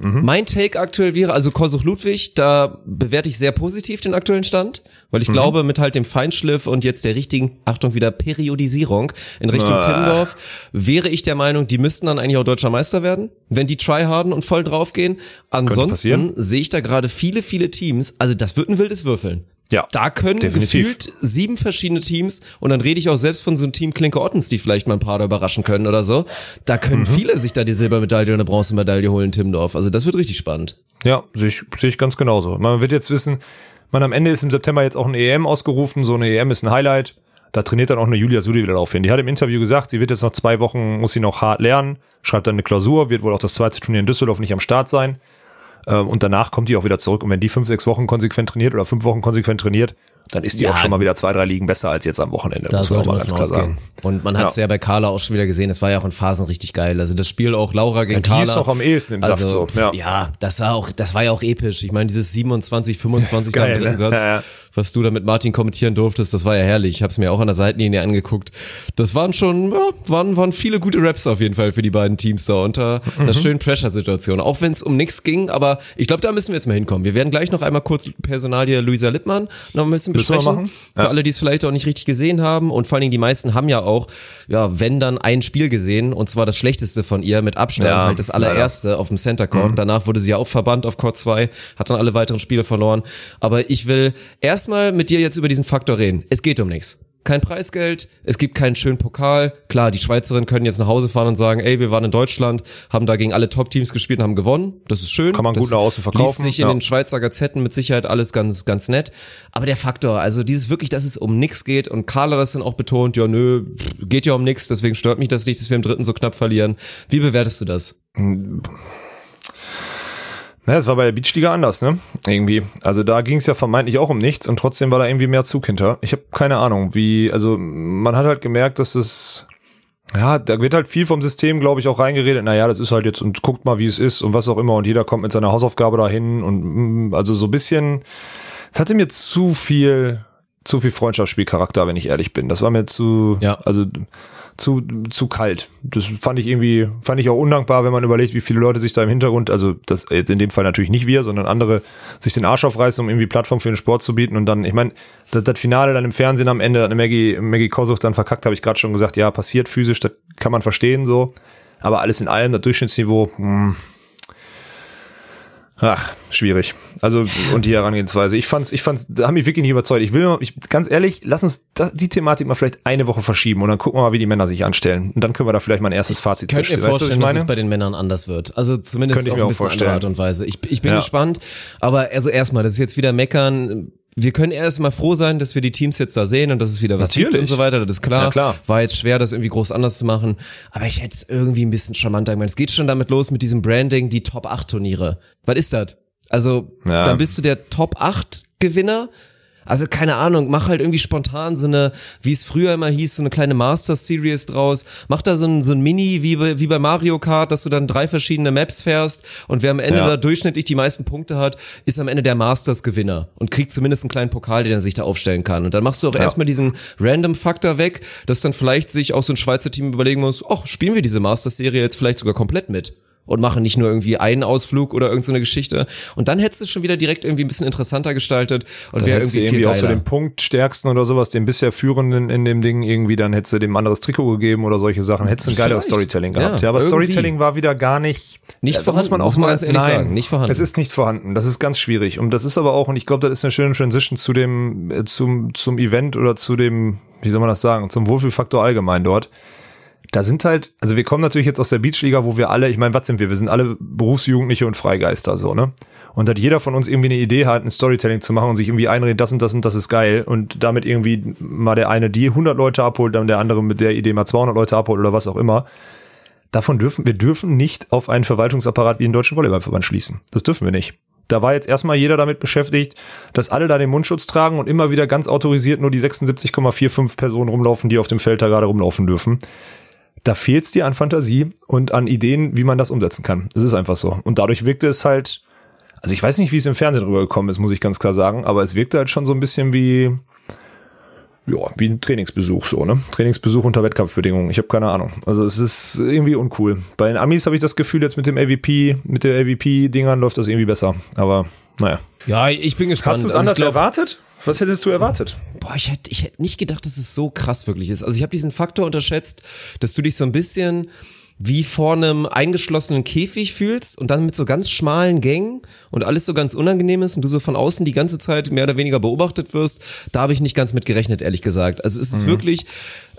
Mhm. Mein Take aktuell wäre, also Korsuch Ludwig, da bewerte ich sehr positiv den aktuellen Stand, weil ich mhm. glaube, mit halt dem Feinschliff und jetzt der richtigen, Achtung wieder, Periodisierung in Richtung ah. Timmendorf, wäre ich der Meinung, die müssten dann eigentlich auch deutscher Meister werden, wenn die tryharden und voll draufgehen. Ansonsten sehe ich da gerade viele, viele Teams, also das wird ein wildes Würfeln. Ja, da können definitiv. gefühlt sieben verschiedene Teams und dann rede ich auch selbst von so einem Team Klinke Ottens, die vielleicht mal ein paar da überraschen können oder so. Da können mhm. viele sich da die Silbermedaille und eine Bronzemedaille holen, Timdorf. Also das wird richtig spannend. Ja, sehe ich, sehe ich ganz genauso. Man wird jetzt wissen, man am Ende ist im September jetzt auch ein EM ausgerufen. So eine EM ist ein Highlight. Da trainiert dann auch eine Julia Sudi wieder drauf hin. Die hat im Interview gesagt, sie wird jetzt noch zwei Wochen, muss sie noch hart lernen, schreibt dann eine Klausur, wird wohl auch das zweite Turnier in Düsseldorf nicht am Start sein. Ähm, und danach kommt die auch wieder zurück. Und wenn die fünf, sechs Wochen konsequent trainiert oder fünf Wochen konsequent trainiert, dann ist die ja, auch schon mal wieder zwei, drei Ligen besser als jetzt am Wochenende. Da muss man mal ganz klar sagen. Und man hat es ja. ja. bei Carla auch schon wieder gesehen, es war ja auch in Phasen richtig geil. Also das Spiel auch Laura gegen ja, die Carla. Die ist auch am ehesten im also, Saft so. Ja. ja, das war auch, das war ja auch episch. Ich meine, dieses 27, 25 geil, am dritten ne? Was du da mit Martin kommentieren durftest, das war ja herrlich. Ich habe es mir auch an der Seitenlinie angeguckt. Das waren schon, ja, waren, waren viele gute Raps auf jeden Fall für die beiden Teams da unter mhm. einer schönen Pressure-Situation. Auch wenn es um nichts ging, aber ich glaube, da müssen wir jetzt mal hinkommen. Wir werden gleich noch einmal kurz Personalie Luisa Lippmann noch ein bisschen besprechen. Für ja. alle, die es vielleicht auch nicht richtig gesehen haben. Und vor allen Dingen die meisten haben ja auch, ja, wenn dann ein Spiel gesehen. Und zwar das schlechteste von ihr mit Abstand, ja, halt das allererste leider. auf dem Center Court. Mhm. Danach wurde sie ja auch verbannt auf Court 2, hat dann alle weiteren Spiele verloren. Aber ich will erstmal mit dir jetzt über diesen Faktor reden. Es geht um nichts kein Preisgeld, es gibt keinen schönen Pokal. Klar, die Schweizerinnen können jetzt nach Hause fahren und sagen, ey, wir waren in Deutschland, haben da gegen alle Top-Teams gespielt und haben gewonnen. Das ist schön. Kann man das gut nach außen verkaufen. Liest sich in den Schweizer Gazetten mit Sicherheit alles ganz, ganz nett. Aber der Faktor, also dieses wirklich, dass es um nichts geht und Carla das dann auch betont, ja, nö, geht ja um nichts, deswegen stört mich das nicht, dass wir im dritten so knapp verlieren. Wie bewertest du das? Naja, es war bei der Beachliga anders, ne? Irgendwie. Also da ging es ja vermeintlich auch um nichts und trotzdem war da irgendwie mehr Zug hinter. Ich habe keine Ahnung, wie, also man hat halt gemerkt, dass es, ja, da wird halt viel vom System, glaube ich, auch reingeredet. Naja, das ist halt jetzt und guckt mal, wie es ist und was auch immer und jeder kommt mit seiner Hausaufgabe dahin und mm, also so ein bisschen, es hatte mir zu viel, zu viel Freundschaftsspielcharakter, wenn ich ehrlich bin. Das war mir zu, Ja. also zu, zu kalt. Das fand ich irgendwie, fand ich auch undankbar, wenn man überlegt, wie viele Leute sich da im Hintergrund, also das jetzt in dem Fall natürlich nicht wir, sondern andere, sich den Arsch aufreißen, um irgendwie Plattform für den Sport zu bieten und dann, ich meine, das, das Finale dann im Fernsehen am Ende, Maggie, Maggie Kosuch dann verkackt, habe ich gerade schon gesagt, ja, passiert physisch, das kann man verstehen so, aber alles in allem, das Durchschnittsniveau, hm, Ach, schwierig. Also, und die Herangehensweise. Ich fand's, ich fand's, da haben mich wirklich nicht überzeugt. Ich will, mal- ich, ganz ehrlich, lass uns da, die Thematik mal vielleicht eine Woche verschieben und dann gucken wir mal, wie die Männer sich anstellen. Und dann können wir da vielleicht mal ein erstes Fazit Könnt ihr zerstellen. Weißt du, was vorstellen, ich dass meine? es bei den Männern anders wird? Also zumindest Könnte ich auf mir ein bisschen andere. Art und Weise. Ich, ich bin Ja. gespannt. Aber also erstmal, das ist jetzt wieder meckern. Wir können erst mal froh sein, dass wir die Teams jetzt da sehen und dass es wieder was gibt Natürlich. und so weiter. Das ist klar. Ja, klar. War jetzt schwer, das irgendwie groß anders zu machen. Aber ich hätte es irgendwie ein bisschen charmanter gemacht. Es geht schon damit los mit diesem Branding, die Top 8 Turniere. Was ist das? Also, Ja. dann bist du der Top 8 Gewinner. Also keine Ahnung, mach halt irgendwie spontan so eine, wie es früher immer hieß, so eine kleine Master Series draus. Mach da so ein, so ein Mini wie bei, wie bei Mario Kart, dass du dann drei verschiedene Maps fährst und wer am Ende Ja. da durchschnittlich die meisten Punkte hat, ist am Ende der Masters Gewinner und kriegt zumindest einen kleinen Pokal, den er sich da aufstellen kann. Und dann machst du auch erstmal diesen Random Faktor weg, dass dann vielleicht sich auch so ein Schweizer Team überlegen muss, ach, spielen wir diese Masters Serie jetzt vielleicht sogar komplett mit und machen nicht nur irgendwie einen Ausflug oder irgendeine so eine Geschichte. Und dann hättest du es schon wieder direkt irgendwie ein bisschen interessanter gestaltet und wäre irgendwie viel irgendwie auch so den Punktstärksten oder sowas, den bisher Führenden in dem Ding irgendwie, dann hättest du dem anderes Trikot gegeben oder solche Sachen. Hättest du ein geileres. Storytelling gehabt. Ja, Ja, aber irgendwie. Storytelling war wieder gar nicht, Nicht Ja, da vorhanden, muss man ganz ehrlich sagen, nicht vorhanden. Es ist nicht vorhanden. Das ist ganz schwierig. Und das ist aber auch, und ich glaube, das ist eine schöne Transition zu dem, äh, zum, zum Event oder zu dem, wie soll man das sagen, zum Wohlfühlfaktor allgemein dort. Da sind halt, also wir kommen natürlich jetzt aus der Beachliga, wo wir alle, ich meine, was sind wir? Wir sind alle Berufsjugendliche und Freigeister, so, ne? Und hat jeder von uns irgendwie eine Idee hat, ein Storytelling zu machen und sich irgendwie einredet, das und das und das ist geil und damit irgendwie mal der eine die 100 Leute abholt, dann der andere mit der Idee mal 200 Leute abholt oder was auch immer. Davon dürfen, wir dürfen nicht auf einen Verwaltungsapparat wie den Deutschen Volleyballverband schließen. Das dürfen wir nicht. Da war jetzt erstmal jeder damit beschäftigt, dass alle da den Mundschutz tragen und immer wieder ganz autorisiert nur die 76,45 Personen rumlaufen, die auf dem Feld da gerade rumlaufen dürfen. Da fehlt es dir an Fantasie und an Ideen, wie man das umsetzen kann. Es ist einfach so. Und dadurch wirkte es halt, also ich weiß nicht, wie es im Fernsehen rübergekommen ist, muss ich ganz klar sagen, aber es wirkte halt schon so ein bisschen wie, ja, wie ein Trainingsbesuch so, ne? Trainingsbesuch unter Wettkampfbedingungen. Ich habe keine Ahnung. Also es ist irgendwie uncool. Bei den Amis habe ich das Gefühl, jetzt mit dem AVP, mit der AVP-Dingern läuft das irgendwie besser. Aber naja. Ja, ich bin gespannt. Hast du es Also anders glaub- erwartet? Was hättest du erwartet? Boah, ich hätte ich hätte nicht gedacht, dass es so krass wirklich ist. Also ich habe diesen Faktor unterschätzt, dass du dich so ein bisschen wie vor einem eingeschlossenen Käfig fühlst und dann mit so ganz schmalen Gängen und alles so ganz unangenehm ist und du so von außen die ganze Zeit mehr oder weniger beobachtet wirst, da habe ich nicht ganz mit gerechnet, ehrlich gesagt. Also es ist wirklich,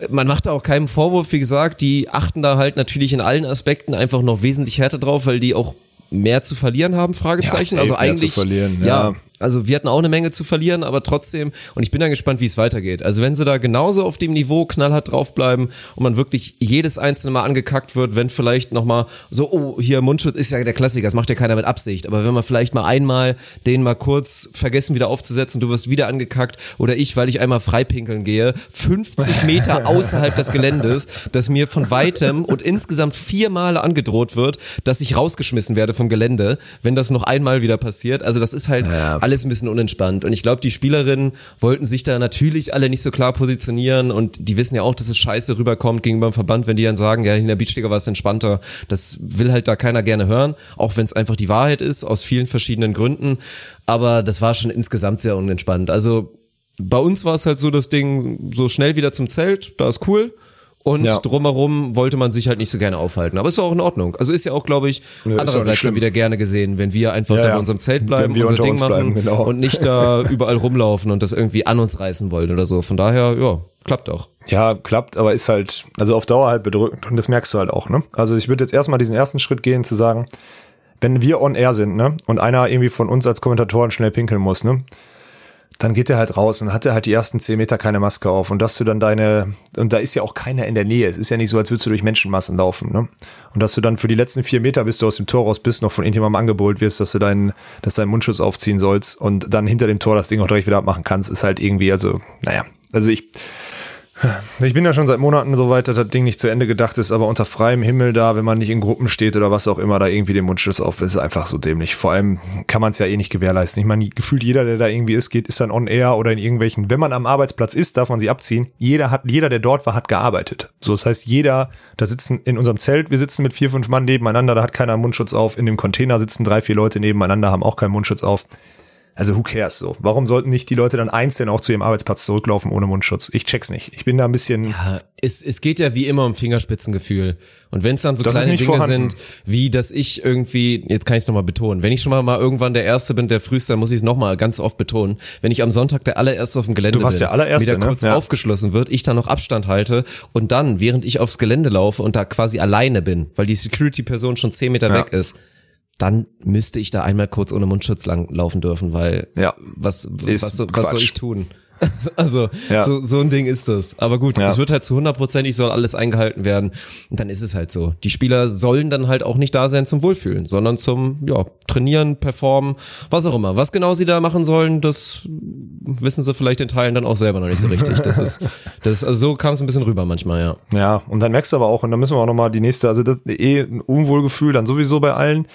man macht da auch keinen Vorwurf, wie gesagt, die achten da halt natürlich in allen Aspekten einfach noch wesentlich härter drauf, weil die auch mehr zu verlieren haben, Fragezeichen. Ja, also mehr zu eigentlich, verlieren, ja, ja. Also wir hatten auch eine Menge zu verlieren, aber trotzdem, und ich bin dann gespannt, wie es weitergeht. Also wenn sie da genauso auf dem Niveau knallhart draufbleiben und man wirklich jedes einzelne Mal angekackt wird, wenn vielleicht nochmal so, oh, hier Mundschutz ist ja der Klassiker, das macht ja keiner mit Absicht, aber wenn man vielleicht mal einmal den mal kurz vergessen wieder aufzusetzen, du wirst wieder angekackt oder ich, weil ich einmal freipinkeln gehe, 50 Meter außerhalb des Geländes, dass mir von weitem und insgesamt vier Male angedroht wird, dass ich rausgeschmissen werde vom Gelände, wenn das noch einmal wieder passiert. Also das ist halt alles ein bisschen unentspannt. Und ich glaube, die Spielerinnen wollten sich da natürlich alle nicht so klar positionieren und die wissen ja auch, dass es scheiße rüberkommt gegenüber dem Verband, wenn die dann sagen, ja, in der Beachliga war es entspannter. Das will halt da keiner gerne hören, auch wenn es einfach die Wahrheit ist, aus vielen verschiedenen Gründen. Aber das war schon insgesamt sehr unentspannt. Also bei uns war es halt so das Ding, so schnell wieder zum Zelt, da ist cool. Und Ja. drumherum wollte man sich halt nicht so gerne aufhalten. Aber ist ja auch in Ordnung. Also ist ja auch, glaube ich, nicht andererseits dann wieder gerne gesehen, wenn wir einfach Ja, da ja. in unserem Zelt bleiben, unser Ding machen bleiben, genau. und nicht da überall rumlaufen und das irgendwie an uns reißen wollen oder so. Von daher, ja, klappt auch. Ja, klappt, aber ist halt, also auf Dauer halt bedrückend und das merkst du halt auch, ne? Also ich würde jetzt erstmal diesen ersten Schritt gehen, zu sagen, wenn wir on air sind, ne, und einer irgendwie von uns als Kommentatoren schnell pinkeln muss, ne, dann geht er halt raus und hat er halt die ersten zehn Meter keine Maske auf und dass du dann deine, und da ist ja auch keiner in der Nähe. Es ist ja nicht so, als würdest du durch Menschenmassen laufen, ne? Und dass du dann für die letzten vier Meter, bis du aus dem Tor raus bist, noch von irgendjemandem angebrüllt wirst, dass du deinen, dass deinen Mundschutz aufziehen sollst und dann hinter dem Tor das Ding auch direkt wieder abmachen kannst, ist halt irgendwie, also, naja, also ich, ich bin ja schon seit Monaten so weit, dass das Ding nicht zu Ende gedacht ist, aber unter freiem Himmel da, wenn man nicht in Gruppen steht oder was auch immer, da irgendwie den Mundschutz auf, ist einfach so dämlich. Vor allem kann man es ja eh nicht gewährleisten. Ich meine, gefühlt jeder, der da irgendwie ist, geht, ist dann on air oder in irgendwelchen, wenn man am Arbeitsplatz ist, darf man sie abziehen. Jeder hat, jeder, der dort war, hat gearbeitet. So, das heißt, jeder, da sitzen in unserem Zelt, wir sitzen mit vier, fünf Mann nebeneinander, da hat keiner Mundschutz auf. In dem Container sitzen drei, vier Leute nebeneinander, haben auch keinen Mundschutz auf. Also who cares so? Warum sollten nicht die Leute dann einzeln auch zu ihrem Arbeitsplatz zurücklaufen ohne Mundschutz? Ich check's nicht. Ich bin da ein bisschen. Ja, es, es geht ja wie immer um Fingerspitzengefühl. Und wenn es dann so Das kleine Dinge vorhanden. sind, wie dass ich irgendwie, jetzt kann ich es nochmal betonen, wenn ich schon mal, mal irgendwann der Erste bin, der früheste, dann muss ich es nochmal ganz oft betonen. Wenn ich am Sonntag der allererste auf dem Gelände Du warst bin, der allererste, wieder ne? kurz Ja. aufgeschlossen wird, ich dann noch Abstand halte und dann, während ich aufs Gelände laufe und da quasi alleine bin, weil die Security-Person schon zehn Meter Ja. weg ist, dann müsste ich da einmal kurz ohne Mundschutz lang laufen dürfen, weil Ja. was, was, so- was soll Quatsch. ich tun? Also, Ja. so, so ein Ding ist das. Aber gut, Ja. es wird halt zu hundertprozentig soll alles eingehalten werden. Und dann ist es halt so. Die Spieler sollen dann halt auch nicht da sein zum Wohlfühlen, sondern zum, ja, trainieren, performen, was auch immer. Was genau sie da machen sollen, das wissen sie vielleicht in Teilen dann auch selber noch nicht so richtig. Das ist, das also so kam es ein bisschen rüber manchmal, ja. Ja, und dann merkst du aber auch, und dann müssen wir auch nochmal die nächste, also das eh ein Unwohlgefühl dann sowieso bei allen,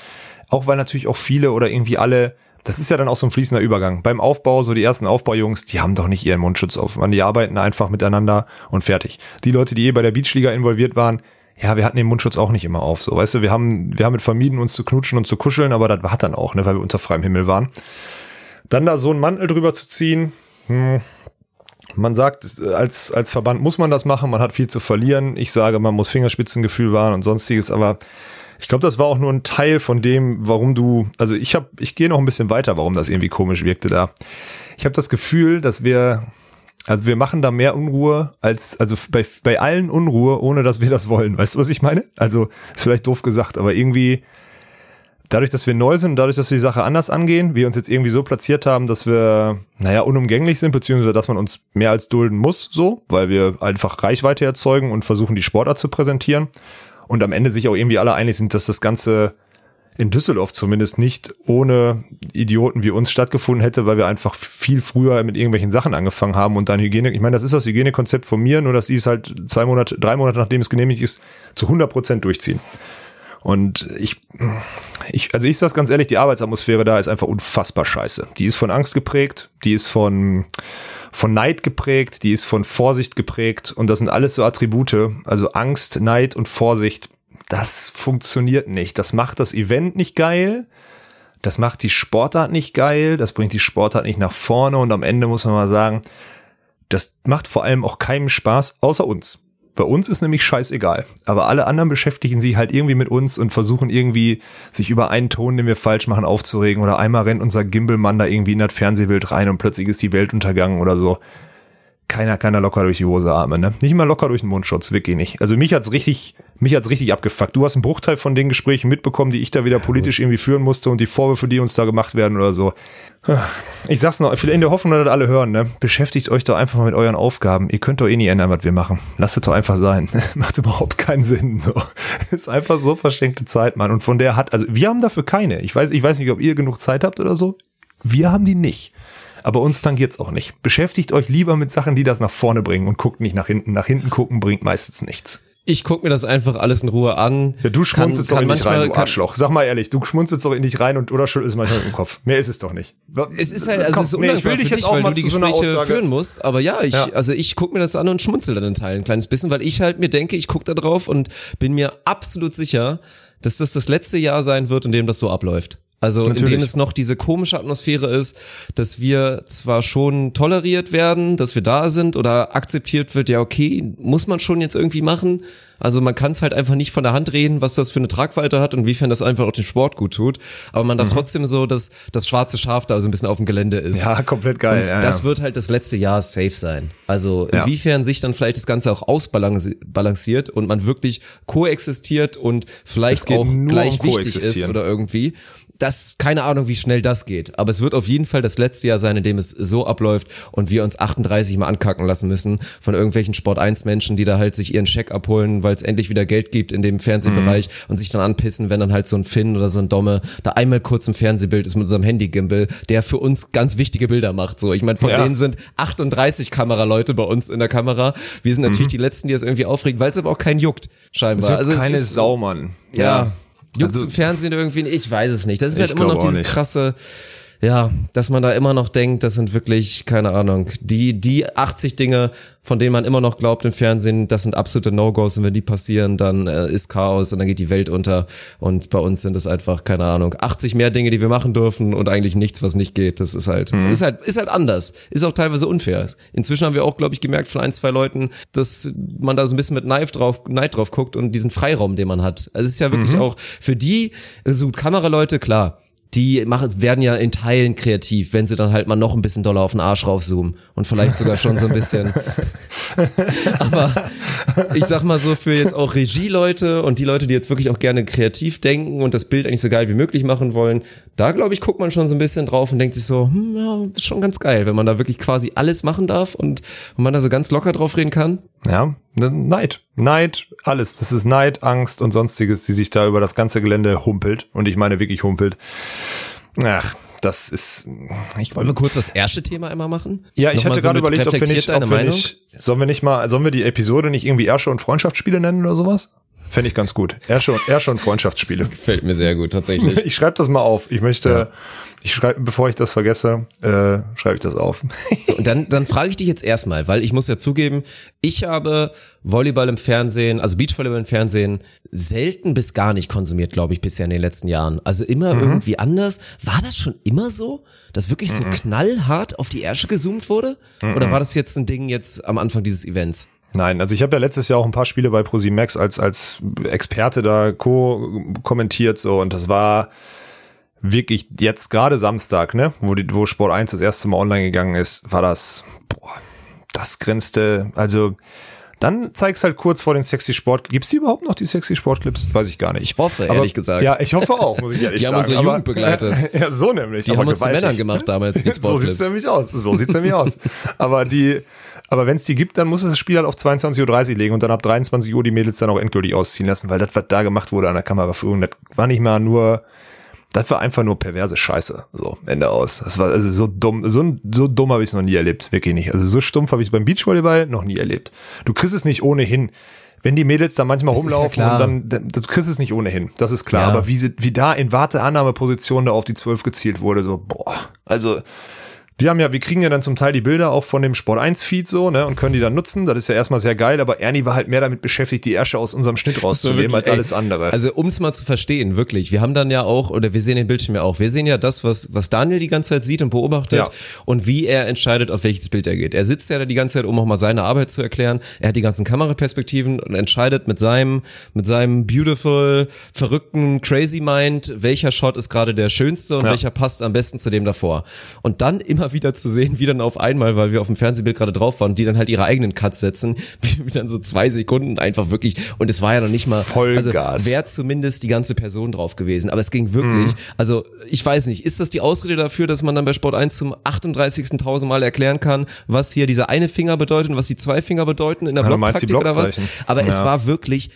auch weil natürlich auch viele oder irgendwie alle, das ist ja dann auch so ein fließender Übergang. Beim Aufbau, so die ersten Aufbaujungs, die haben doch nicht ihren Mundschutz auf. Man, die arbeiten einfach miteinander und fertig. Die Leute, die eh bei der Beachliga involviert waren, ja, wir hatten den Mundschutz auch nicht immer auf. So, weißt du, wir haben, wir haben mit vermieden, uns zu knutschen und zu kuscheln, aber das war dann auch, ne, weil wir unter freiem Himmel waren. Dann da so einen Mantel drüber zu ziehen, hm, man sagt, als, als Verband muss man das machen, man hat viel zu verlieren. Ich sage, man muss Fingerspitzengefühl wahren und sonstiges, aber ich glaube, das war auch nur ein Teil von dem, warum du, also ich habe, ich gehe noch ein bisschen weiter, warum das irgendwie komisch wirkte da. Ich habe das Gefühl, dass wir, also wir machen da mehr Unruhe als, also bei, bei allen Unruhe, ohne dass wir das wollen. Weißt du, was ich meine? Also ist vielleicht doof gesagt, aber irgendwie, dadurch, dass wir neu sind, dadurch, dass wir die Sache anders angehen, wir uns jetzt irgendwie so platziert haben, dass wir, naja, unumgänglich sind, beziehungsweise dass man uns mehr als dulden muss, so, weil wir einfach Reichweite erzeugen und versuchen, die Sportart zu präsentieren. Und am Ende sich auch irgendwie alle einig sind, dass das Ganze in Düsseldorf zumindest nicht ohne Idioten wie uns stattgefunden hätte, weil wir einfach viel früher mit irgendwelchen Sachen angefangen haben und dann Hygiene, ich meine, das ist das Hygienekonzept von mir, nur dass die es halt zwei Monate, drei Monate nachdem es genehmigt ist, zu 100 Prozent durchziehen. Und ich, ich, also ich sag's ganz ehrlich, die Arbeitsatmosphäre da ist einfach unfassbar scheiße. Die ist von Angst geprägt, die ist von, von Neid geprägt, die ist von Vorsicht geprägt und das sind alles so Attribute, also Angst, Neid und Vorsicht. Das funktioniert nicht. Das macht das Event nicht geil. Das macht die Sportart nicht geil. Das bringt die Sportart nicht nach vorne und am Ende muss man mal sagen, das macht vor allem auch keinem Spaß, außer uns. Bei uns ist nämlich scheißegal. Aber alle anderen beschäftigen sich halt irgendwie mit uns und versuchen irgendwie, sich über einen Ton, den wir falsch machen, aufzuregen. Oder einmal rennt unser Gimbelmann da irgendwie in das Fernsehbild rein und plötzlich ist die Welt untergangen oder so. Keiner kann da locker durch die Hose atmen, ne? Nicht mal locker durch den Mundschutz, wirklich nicht. Also mich hat's richtig, mich hat's richtig abgefuckt. Du hast einen Bruchteil von den Gesprächen mitbekommen, die ich da wieder politisch irgendwie führen musste und die Vorwürfe, die uns da gemacht werden oder so. Ich sag's noch, in der Hoffnung, dass das alle hören, ne? Beschäftigt euch doch einfach mal mit euren Aufgaben. Ihr könnt doch eh nie ändern, was wir machen. Lasst es doch einfach sein. Macht überhaupt keinen Sinn, so. Ist einfach so verschenkte Zeit, Mann. Und von der hat, also wir haben dafür keine. Ich weiß, ich weiß nicht, ob ihr genug Zeit habt oder so. Wir haben die nicht. Aber uns tangiert's auch nicht. Beschäftigt euch lieber mit Sachen, die das nach vorne bringen und guckt nicht nach hinten. Nach hinten gucken bringt meistens nichts. Ich guck mir das einfach alles in Ruhe an. Ja, du schmunzelst Kann- doch in kann dich rein, du Arschloch. Sag mal ehrlich, du schmunzelst doch in dich rein und oder schüttelst manchmal dem Kopf. Mehr ist es doch nicht. Es ist halt, also Komm, es ist nee, undankbar ich will dich für jetzt dich, auch weil mal du die so Gespräche Aussage- führen musst. Aber ja, ich, Ja. also ich guck mir das an und schmunzel dann in Teilen ein kleines bisschen, weil ich halt mir denke, ich guck da drauf und bin mir absolut sicher, dass das das letzte Jahr sein wird, in dem das so abläuft. Also in Natürlich. dem es noch diese komische Atmosphäre ist, dass wir zwar schon toleriert werden, dass wir da sind oder akzeptiert wird, ja okay, muss man schon jetzt irgendwie machen. Also man kann es halt einfach nicht von der Hand reden, was das für eine Tragweite hat und inwiefern das einfach auch den Sport gut tut. Aber man da trotzdem so das, das schwarze Schaf da so ein bisschen auf dem Gelände ist. Ja, komplett geil. Und ja, das ja. wird halt das letzte Jahr safe sein. Also Ja. inwiefern sich dann vielleicht das Ganze auch ausbalanciert und man wirklich koexistiert und vielleicht auch gleich um wichtig ist oder irgendwie. Das, keine Ahnung, wie schnell das geht, aber es wird auf jeden Fall das letzte Jahr sein, in dem es so abläuft und wir uns 38 mal ankacken lassen müssen von irgendwelchen Sport 1 Menschen, die da halt sich ihren Scheck abholen, weil es endlich wieder Geld gibt in dem Fernsehbereich und sich dann anpissen, wenn dann halt so ein Finn oder so ein Domme da einmal kurz im Fernsehbild ist mit unserem Handy-Gimbal, der für uns ganz wichtige Bilder macht, so. Ich meine, von Ja. denen sind 38 Kameraleute bei uns in der Kamera. Wir sind natürlich die Letzten, die das irgendwie aufregen, weil es aber auch keinen juckt, scheinbar. Also es keine ist- Sau, Mann. ja. Juckt Also- im Fernsehen irgendwie, ich weiß es nicht. Das ist halt immer noch dieses nicht. Ja, dass man da immer noch denkt, das sind wirklich, keine Ahnung, die, die 80 Dinge, von denen man immer noch glaubt im Fernsehen, das sind absolute No-Gos und wenn die passieren, dann äh, ist Chaos und dann geht die Welt unter und bei uns sind es einfach, keine Ahnung, 80 mehr Dinge, die wir machen dürfen und eigentlich nichts, was nicht geht. Das ist halt, Mhm. ist halt, ist halt anders. Ist auch teilweise unfair. Inzwischen haben wir auch, glaube ich, gemerkt von ein, zwei Leuten, dass man da so ein bisschen mit Neid drauf, Neid drauf guckt und diesen Freiraum, den man hat. Also es ist ja wirklich Mhm. auch für die, so Kameraleute, klar, die machen, werden ja in Teilen kreativ, wenn sie dann halt mal noch ein bisschen doller auf den Arsch raufzoomen und vielleicht sogar schon so ein bisschen. Aber ich sag mal so für jetzt auch Regieleute und die Leute, die jetzt wirklich auch gerne kreativ denken und das Bild eigentlich so geil wie möglich machen wollen, da glaube ich, guckt man schon so ein bisschen drauf und denkt sich so, hm, ja, ist schon ganz geil, wenn man da wirklich quasi alles machen darf und, und man da so ganz locker drauf reden kann. Ja, ne, Neid. Neid, alles. Das ist Neid, Angst und sonstiges, die sich da über das ganze Gelände humpelt. Und ich meine wirklich humpelt. Ach, das ist. Ich Wollen wir kurz das erste Thema einmal machen? Ja, ich Nochmal hatte so gerade überlegt, ob wir nicht, ob wir Meinung? nicht, sollen wir nicht mal, sollen wir die Episode nicht irgendwie Ersche und Freundschaftsspiele nennen oder sowas? Fände ich ganz gut. Ersche und, Ersche und Freundschaftsspiele. Gefällt mir sehr gut, tatsächlich. Ich schreibe das mal auf. Ich möchte, ich schreibe, bevor ich das vergesse, äh, schreibe ich das auf. So, und dann, dann frage ich dich jetzt erstmal, weil ich muss ja zugeben, ich habe Volleyball im Fernsehen, also Beachvolleyball im Fernsehen, selten bis gar nicht konsumiert, glaube ich, bisher in den letzten Jahren. Also immer irgendwie anders. War das schon immer so, dass wirklich so knallhart auf die Ärsche gezoomt wurde? Oder war das jetzt ein Ding jetzt am Anfang dieses Events? Nein, also ich habe ja letztes Jahr auch ein paar Spiele bei ProSimax als als Experte da co-kommentiert so und das war wirklich jetzt gerade Samstag, ne, wo die wo Sport 1 das erste Mal online gegangen ist, war das boah, das grenzte, also dann zeig's halt kurz vor den sexy Sport. Gibt's die überhaupt noch die sexy Sportclips? Weiß ich gar nicht. Ich hoffe, ehrlich gesagt. Ja, ich hoffe auch, muss ich ehrlich Die haben sagen. unsere aber- Jugend begleitet. Ja, so nämlich. Die aber haben uns zu. Männern gemacht damals, die so Sportclips. sieht's nämlich aus. So sieht's nämlich aus. Aber die, aber wenn es die gibt, dann muss es das Spiel halt auf 22.30 Uhr legen und dann ab 23 Uhr die Mädels dann auch endgültig ausziehen lassen, weil das, was da gemacht wurde an der Kameraführung, das war nicht mal nur, das war einfach nur perverse Scheiße. So, Ende aus. Das war also so dumm, so, so dumm habe ich es noch nie erlebt. Wirklich nicht. Also so stumpf habe ich es beim Beachvolleyball noch nie erlebt. Du kriegst es nicht ohnehin. Wenn die Mädels da manchmal Das ja rumlaufen klar. und dann, du kriegst es nicht ohnehin. Das ist klar. Ja. Aber wie, sie, wie da in Warteannahmeposition da auf die 12 gezielt wurde, so, boah. Also, wir haben ja, wir kriegen ja dann zum Teil die Bilder auch von dem Sport 1 Feed so, ne, und können die dann nutzen. Das ist ja erstmal sehr geil, aber Ernie war halt mehr damit beschäftigt, die Ärsche aus unserem Schnitt rauszunehmen, wirklich, als alles andere. Also um es mal zu verstehen, wirklich. Wir haben dann ja auch, oder wir sehen den Bildschirm ja auch, wir sehen ja das, was, was Daniel die ganze Zeit sieht und beobachtet Ja. und wie er entscheidet, auf welches Bild er geht. Er sitzt ja da die ganze Zeit, um auch mal seine Arbeit zu erklären. Er hat die ganzen Kameraperspektiven und entscheidet mit seinem, mit seinem beautiful, verrückten, crazy Mind, welcher Shot ist gerade der schönste und Ja. welcher passt am besten zu dem davor. Und dann immer wieder zu sehen, wie dann auf einmal, weil wir auf dem Fernsehbild gerade drauf waren, die dann halt ihre eigenen Cuts setzen, wie, dann so zwei Sekunden einfach wirklich, und es war ja noch nicht mal, also Vollgas. wäre zumindest die ganze Person drauf gewesen. Aber es ging wirklich, Mhm. also ich weiß nicht, ist das die Ausrede dafür, dass man dann bei Sport 1 zum 38.000 Mal erklären kann, was hier dieser eine Finger bedeutet und was die zwei Finger bedeuten in der Ja, Blocktaktik oder was? Aber es Ja. war wirklich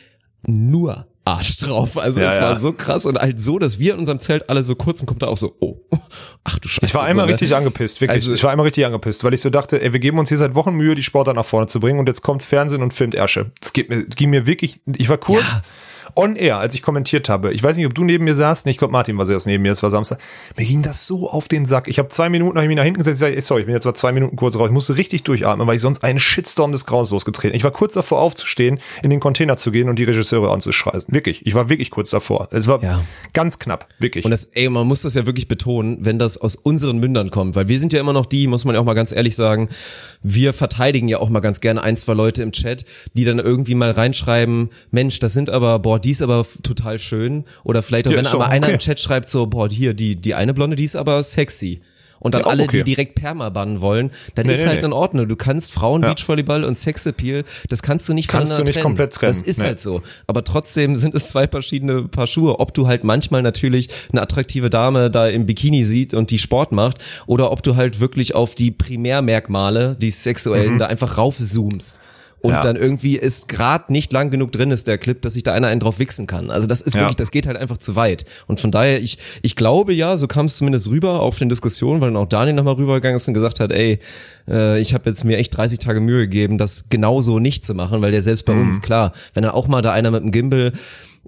nur Arsch drauf. Also Ja, es ja. war so krass und halt so, dass wir in unserem Zelt alle so kurz und kommt da auch so, oh, ach du Scheiße. Ich war einmal so, ne? richtig angepisst, wirklich. Also- ich war einmal richtig angepisst, weil ich so dachte, ey, wir geben uns hier seit Wochen Mühe, die Sportler nach vorne zu bringen und jetzt kommt Fernsehen und filmt Ärsche. Das geht mir, ging mir wirklich, ich war kurz Ja. On air, als ich kommentiert habe. Ich weiß nicht, ob du neben mir saßt, nee, ich glaube Martin war zuerst neben mir, es war Samstag. Mir ging das so auf den Sack. Ich habe zwei Minuten, habe ich mich nach hinten gesetzt, ich sag, sorry, ich bin jetzt mal zwei Minuten kurz raus. Ich musste richtig durchatmen, weil ich sonst einen Shitstorm des Grauens losgetreten. Ich war kurz davor aufzustehen, in den Container zu gehen und die Regisseure anzuschreien. Wirklich, ich war wirklich kurz davor. Es war Ja. ganz knapp, wirklich. Und das, ey, man muss das ja wirklich betonen, wenn das aus unseren Mündern kommt, weil wir sind ja immer noch die, muss man ja auch mal ganz ehrlich sagen, wir verteidigen ja auch mal ganz gerne ein, zwei Leute im Chat, die dann irgendwie mal reinschreiben, Mensch, das sind aber, boah, die ist aber total schön. Oder vielleicht auch, Ja, wenn aber auch einer okay. im Chat schreibt so, boah, hier, die, die eine Blonde, die ist aber sexy. und dann Ja, alle, okay. die direkt Perma bannen wollen, dann Nee, ist nee, halt nee. in Ordnung. Du kannst Frauen, Ja. Beachvolleyball und Sexappeal, das kannst du nicht Kannst du voneinander nicht komplett trennen. Das ist halt so. Aber trotzdem sind es zwei verschiedene Paar Schuhe. Ob du halt manchmal natürlich eine attraktive Dame da im Bikini sieht und die Sport macht oder ob du halt wirklich auf die Primärmerkmale, die sexuellen, da einfach raufzoomst. Und. Ja. dann irgendwie ist gerade nicht lang genug drin ist der Clip, dass sich da einer einen drauf wichsen kann. Also das ist Ja. wirklich, das geht halt einfach zu weit. Und von daher, ich, ich glaube ja, so kam es zumindest rüber auf den Diskussionen, weil dann auch Daniel nochmal rübergegangen ist und gesagt hat, ey, äh, ich habe jetzt mir echt 30 Tage Mühe gegeben, das genauso nicht zu machen, weil der selbst bei Mhm. uns, klar, wenn dann auch mal da einer mit dem Gimbal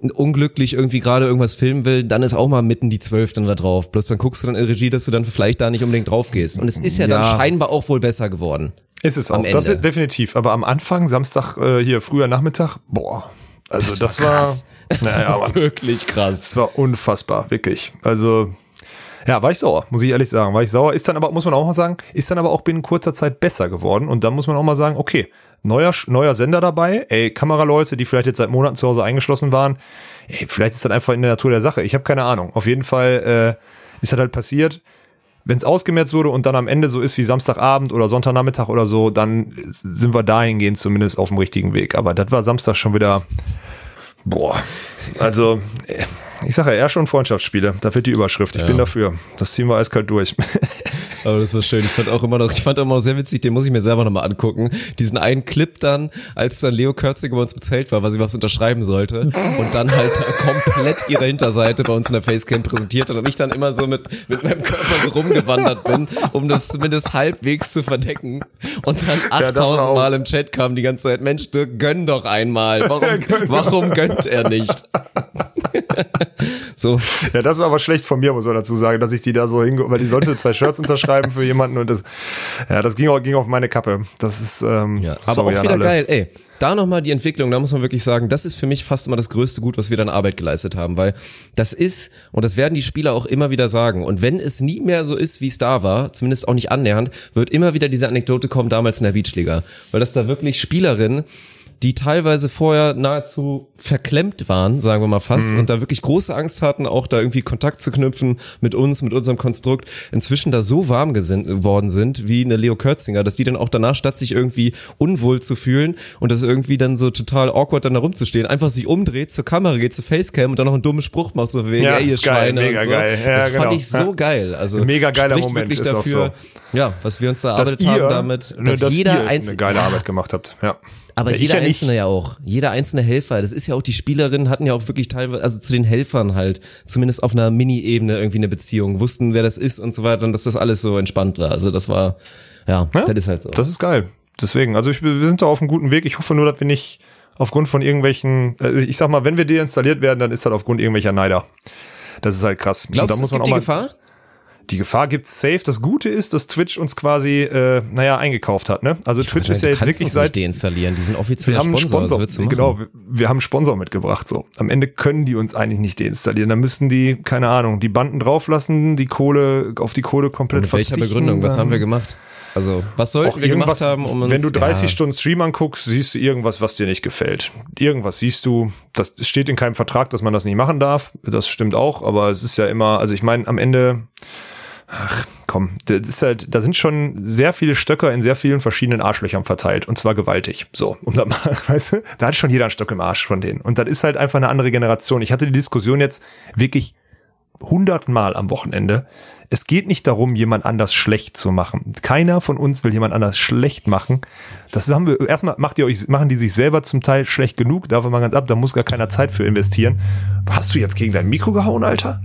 unglücklich irgendwie gerade irgendwas filmen will, dann ist auch mal mitten die Zwölf dann da drauf. Bloß dann guckst du dann in Regie, dass du dann vielleicht da nicht unbedingt drauf gehst. Und es ist ja, dann Ja. scheinbar auch wohl besser geworden. Ist es auch. Das ist definitiv. Aber am Anfang, Samstag, äh, hier früher Nachmittag, boah. Also das, war, krass. Das naja, war wirklich krass. das war unfassbar, wirklich. Also ja, war ich sauer, muss ich ehrlich sagen. War ich sauer. Ist dann aber, muss man auch mal sagen, ist dann aber auch binnen kurzer Zeit besser geworden. Und dann muss man auch mal sagen, okay, neuer, neuer Sender dabei, ey, Kameraleute, die vielleicht jetzt seit Monaten zu Hause eingeschlossen waren, ey, vielleicht ist das einfach in der Natur der Sache. Ich habe keine Ahnung. Auf jeden Fall äh, ist das halt passiert. Wenn es ausgemerzt wurde und dann am Ende so ist wie Samstagabend oder Sonntagnachmittag oder so, dann sind wir dahingehend zumindest auf dem richtigen Weg. Aber das war Samstag schon wieder, boah, also äh, ich sage ja, eher schon Freundschaftsspiele. Da wird die Überschrift. Ich bin dafür. Das ziehen wir eiskalt durch. Aber das war schön. Ich fand auch immer noch, ich fand auch immer noch sehr witzig, den muss ich mir selber nochmal angucken. Diesen einen Clip dann, als dann Leo Körzig bei uns im Zelt war, weil sie was unterschreiben sollte und dann halt komplett ihre Hinterseite bei uns in der Facecam präsentiert hat und ich dann immer so mit, mit meinem Körper so rumgewandert bin, um das zumindest halbwegs zu verdecken. Und dann Ja, das war 8000 auch- Mal im Chat kam die ganze Zeit, Mensch, du gönn doch einmal. Warum, warum gönnt er nicht? so, ja, das war aber schlecht von mir, muss man dazu sagen, dass ich die da so hinge, weil die sollte zwei Shirts unterschreiben für jemanden und das, ja, das ging, auch, ging auf meine Kappe. Das ist, ähm, Ja, aber auch wieder alle. geil. Ey, da nochmal die Entwicklung, da muss man wirklich sagen, das ist für mich fast immer das größte Gut, was wir dann Arbeit geleistet haben, weil das ist, und das werden die Spieler auch immer wieder sagen, und wenn es nie mehr so ist, wie es da war, zumindest auch nicht annähernd, wird immer wieder diese Anekdote kommen, damals in der Beachliga, weil das da wirklich Spielerinnen, die teilweise vorher nahezu verklemmt waren, sagen wir mal fast, und da wirklich große Angst hatten, auch da irgendwie Kontakt zu knüpfen mit uns, mit unserem Konstrukt, inzwischen da so warm geworden sind, wie eine Leo Kürzinger, dass die dann auch danach, statt sich irgendwie unwohl zu fühlen und das irgendwie dann so total awkward dann da rumzustehen, einfach sich umdreht, zur Kamera geht, zur Facecam und dann noch einen dummen Spruch macht, so wegen, Ja, ey, ihr ist geil, Schweine mega so. geil. Ja, das fand genau. ich so geil. Also Mega geiler Moment, wirklich ist auch dafür, ja, was wir uns da erarbeitet haben damit, ne, dass, dass jeder ihr eine einzelne geile Arbeit gemacht habt. Ja. Aber ja, jeder ja. Einzelne ja auch. Jeder einzelne Helfer. Das ist ja auch, die Spielerinnen hatten ja auch wirklich teilweise, also zu den Helfern halt, zumindest auf einer Mini-Ebene irgendwie eine Beziehung, wussten, wer das ist und so weiter und dass das alles so entspannt war. Also das war, ja, Ja, das ist halt so. Das ist geil. Deswegen, also ich, wir sind da auf einem guten Weg. Ich hoffe nur, dass wir nicht aufgrund von irgendwelchen, äh, ich sag mal, wenn wir deinstalliert werden, dann ist das aufgrund irgendwelcher Neider. Das ist halt krass. Glaubst da du, muss es man gibt die Gefahr? Die Gefahr gibt's safe. Das Gute ist, dass Twitch uns quasi, äh, naja, eingekauft hat. Ne? Also Twitch ist ja jetzt wirklich seit nicht deinstallieren. Die sind offizieller wir haben Sponsor. Sponsor, machen? genau, wir, wir haben Sponsor mitgebracht. So, am Ende können die uns eigentlich nicht deinstallieren. Da müssen die, keine Ahnung, die Banden drauflassen, die Kohle auf die Kohle komplett Mit welcher. Begründung? Was haben wir gemacht? Also, was sollten auch wir gemacht haben, um uns, wenn du 30 ja, Stunden Stream anguckst, siehst du irgendwas, was dir nicht gefällt. Irgendwas siehst du, das steht in keinem Vertrag, dass man das nicht machen darf. Das stimmt auch, aber es ist ja immer, also ich meine, am Ende, ach komm, das ist halt, da sind schon sehr viele Stöcker in sehr vielen verschiedenen Arschlöchern verteilt und zwar gewaltig. So, um da mal, weißt du, da hat schon jeder einen Stock im Arsch von denen. Und das ist halt einfach eine andere Generation. Ich hatte die Diskussion jetzt wirklich hundertmal am Wochenende. Es geht nicht darum, jemand anders schlecht zu machen. Keiner von uns will jemand anders schlecht machen. Das haben wir, erstmal macht ihr euch, machen die sich selber zum Teil schlecht genug, davon mal ganz ab, da muss gar keiner Zeit für investieren. Hast du jetzt gegen dein Mikro gehauen, Alter?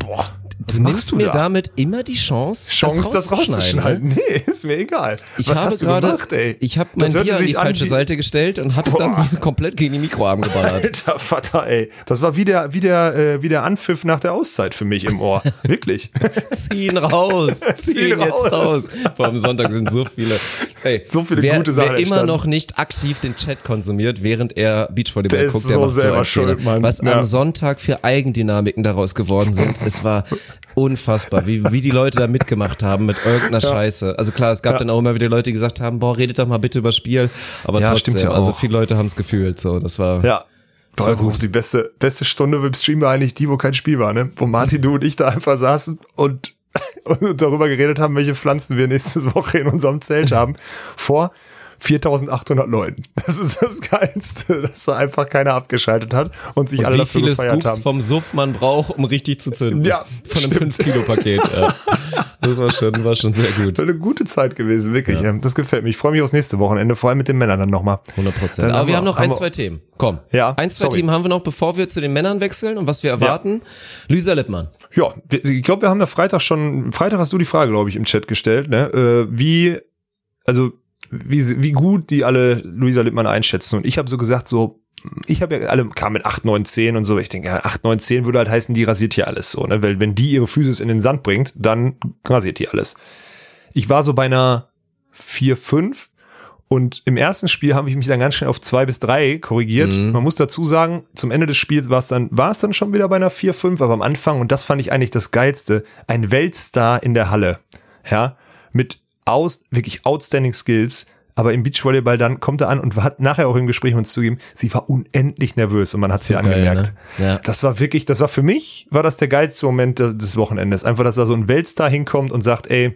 Boah. Was Du machst nimmst du mir da? damit immer die Chance, Chance, das rauszuschneiden. ne? Nee, ist mir egal. Ich Was habe hast du gerade, gemacht, ey? ich habe mein Das Bier an die an falsche wie- Seite gestellt und hab's Boah. dann komplett gegen die Mikroarm geballert. Alter Vater, ey. Das war wie der, wie der, äh, wie der Anpfiff nach der Auszeit für mich im Ohr. Wirklich. Zieh ihn raus, zieh Zieh ihn ihn jetzt raus. Vor allem Sonntag sind so viele, ey, So viele wer, gute Sachen Wer immer noch nicht aktiv den Chat konsumiert, während er Beachvolleyball Der ist guckt, so der macht so selber einen Fehler. schuld, Mann. Was Ja. am Sonntag für Eigendynamiken daraus geworden sind, es war unfassbar, wie, wie die Leute da mitgemacht haben mit irgendeiner Scheiße. Also klar, es gab Ja. dann auch immer wieder Leute, die gesagt haben, boah, redet doch mal bitte über Spiel, aber Ja, trotzdem, stimmt ja also auch. viele Leute haben es gefühlt, so, das war, Ja. Das war Boah, gut. Die beste, beste Stunde beim Stream war eigentlich die, wo kein Spiel war, ne? Wo Martin, du und ich da einfach saßen und und darüber geredet haben, welche Pflanzen wir nächste Woche in unserem Zelt haben, vor 4800 Leuten. Das ist das Geilste, dass da einfach keiner abgeschaltet hat und sich Und alle wie dafür viele Scoops haben. vom Suff man braucht, um richtig zu zünden. Ja, Von einem stimmt. 5-Kilo-Paket. Ja. Das war schon, war schon sehr gut. Eine gute Zeit gewesen, wirklich. Ja. Das gefällt mir. Ich freue mich aufs nächste Wochenende, vor allem mit den Männern dann nochmal. 100 Prozent. Aber wir haben noch ein, wir- zwei Themen. Komm. Ja, Ein, zwei sorry. Themen haben wir noch, bevor wir zu den Männern wechseln und was wir erwarten. Luisa Lippmann. Ja, ich glaube, wir haben da Freitag schon, Freitag hast du die Frage, glaube ich, im Chat gestellt, ne? Äh, wie, also wie, wie gut die alle Luisa Lippmann einschätzen. Und ich habe so gesagt, so, ich habe ja alle, kam mit 8, 9, 10 und so. Ich denke, ja, 8, 9, 10 würde halt heißen, die rasiert hier alles so, ne? Weil wenn die ihre Physis in den Sand bringt, dann rasiert die alles. Ich war so bei einer 4, 5 und im ersten Spiel habe ich mich dann ganz schnell auf 2 bis 3 korrigiert. Man muss dazu sagen, zum Ende des Spiels war es dann, war es dann schon wieder bei einer 4, 5, aber am Anfang, und das fand ich eigentlich das Geilste, ein Weltstar in der Halle. Ja, mit aus, wirklich outstanding Skills. Aber im Beachvolleyball dann kommt er an und hat nachher auch im Gespräch mit uns zugegeben, sie war unendlich nervös und man hat sie geil, angemerkt. ne? Ja. Das war wirklich, das war für mich, war das der geilste Moment des, des Wochenendes. Einfach, dass da so ein Weltstar hinkommt und sagt, ey,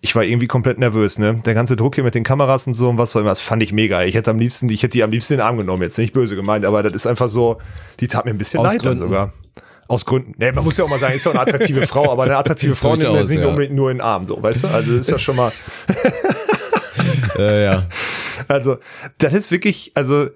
ich war irgendwie komplett nervös, ne? Der ganze Druck hier mit den Kameras und so und was auch immer, das fand ich mega. Ich hätte am liebsten, ich hätte die am liebsten in den Arm genommen, jetzt nicht böse gemeint, aber das ist einfach so, die tat mir ein bisschen Aus leid dann sogar. Aus Gründen. Nee, man muss ja auch mal sagen, ist ja eine attraktive Frau, aber eine attraktive Frau nimmt man nicht unbedingt nur in den Arm, so, weißt du? Also ist ja schon mal, Äh, ja. also, das ist wirklich, also,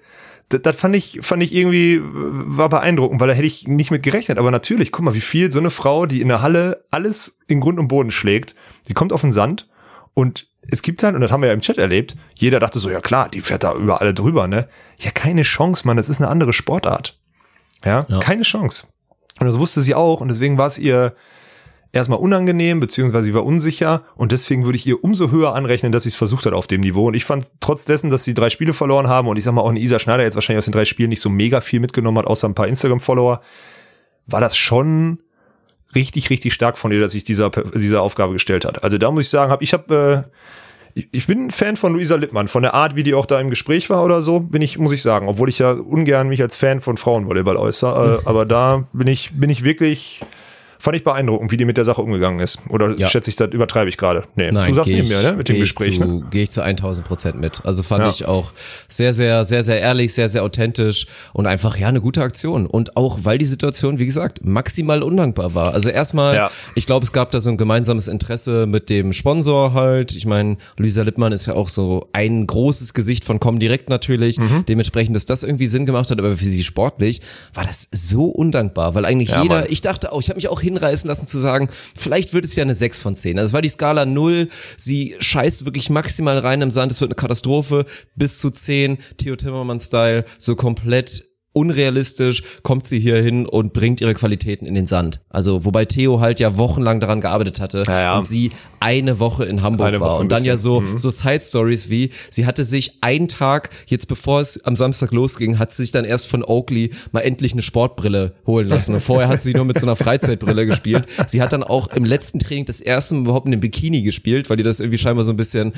das, das fand ich, fand ich irgendwie, war beeindruckend, weil da hätte ich nicht mit gerechnet. Aber natürlich, guck mal, wie viel so eine Frau, die in der Halle alles in Grund und Boden schlägt, die kommt auf den Sand und es gibt halt, und das haben wir ja im Chat erlebt, jeder dachte so, ja klar, die fährt da über alle drüber, ne? Ja, keine Chance, Mann, das ist eine andere Sportart. Ja, Ja. keine Chance. Und das wusste sie auch und deswegen war es ihr erstmal unangenehm, beziehungsweise sie war unsicher und deswegen würde ich ihr umso höher anrechnen, dass sie es versucht hat auf dem Niveau. Und ich fand trotz dessen, dass sie drei Spiele verloren haben und ich sag mal auch eine Isa Schneider jetzt wahrscheinlich aus den drei Spielen nicht so mega viel mitgenommen hat, außer ein paar Instagram-Follower, war das schon richtig, richtig stark von ihr, dass sich dieser, dieser Aufgabe gestellt hat. Also da muss ich sagen, hab, ich habe äh, ich- bin ein Fan von Luisa Lippmann, von der Art, wie die auch da im Gespräch war oder so, bin ich, muss ich sagen, obwohl ich ja ungern mich als Fan von Frauenvolleyball äußere, äh, aber da bin ich, bin ich wirklich, fand ich beeindruckend, wie die mit der Sache umgegangen ist. Oder Ja. schätze ich das, übertreibe ich gerade? Nee, Nein, du sagst neben ich- mir, ne, mit dem Gespräch, ne? Gehe ich zu 1000 Prozent mit. Also fand Ja. ich auch sehr, sehr, sehr, sehr ehrlich, sehr, sehr authentisch und einfach, ja, eine gute Aktion. Und auch, weil die Situation, wie gesagt, maximal undankbar war. Also erstmal, Ja. ich glaube, es gab da so ein gemeinsames Interesse mit dem Sponsor halt. Ich meine, Luisa Lippmann ist ja auch so ein großes Gesicht von Comdirect natürlich. Mhm. Dementsprechend, dass das irgendwie Sinn gemacht hat, aber für sie sportlich war das so undankbar, weil eigentlich jeder, Mann. ich dachte auch, ich habe mich auch hinreißen lassen zu sagen, vielleicht wird es ja eine 6 von 10. Also es war die Skala 0, sie scheißt wirklich maximal rein im Sand, es wird eine Katastrophe, bis zu 10, Theo Timmermann-Style, so komplett unrealistisch kommt sie hier hin und bringt ihre Qualitäten in den Sand. Also wobei Theo halt ja wochenlang daran gearbeitet hatte Ja, ja. und sie eine Woche in Hamburg Eine war Woche und dann ja bisschen, so mhm. so Side Stories wie sie hatte sich einen Tag jetzt bevor es am Samstag losging, hat sie sich dann erst von Oakley mal endlich eine Sportbrille holen lassen und vorher hat sie nur mit so einer Freizeitbrille gespielt. Sie hat dann auch im letzten Training das erste Mal überhaupt in einem Bikini gespielt, weil die das irgendwie scheinbar so ein bisschen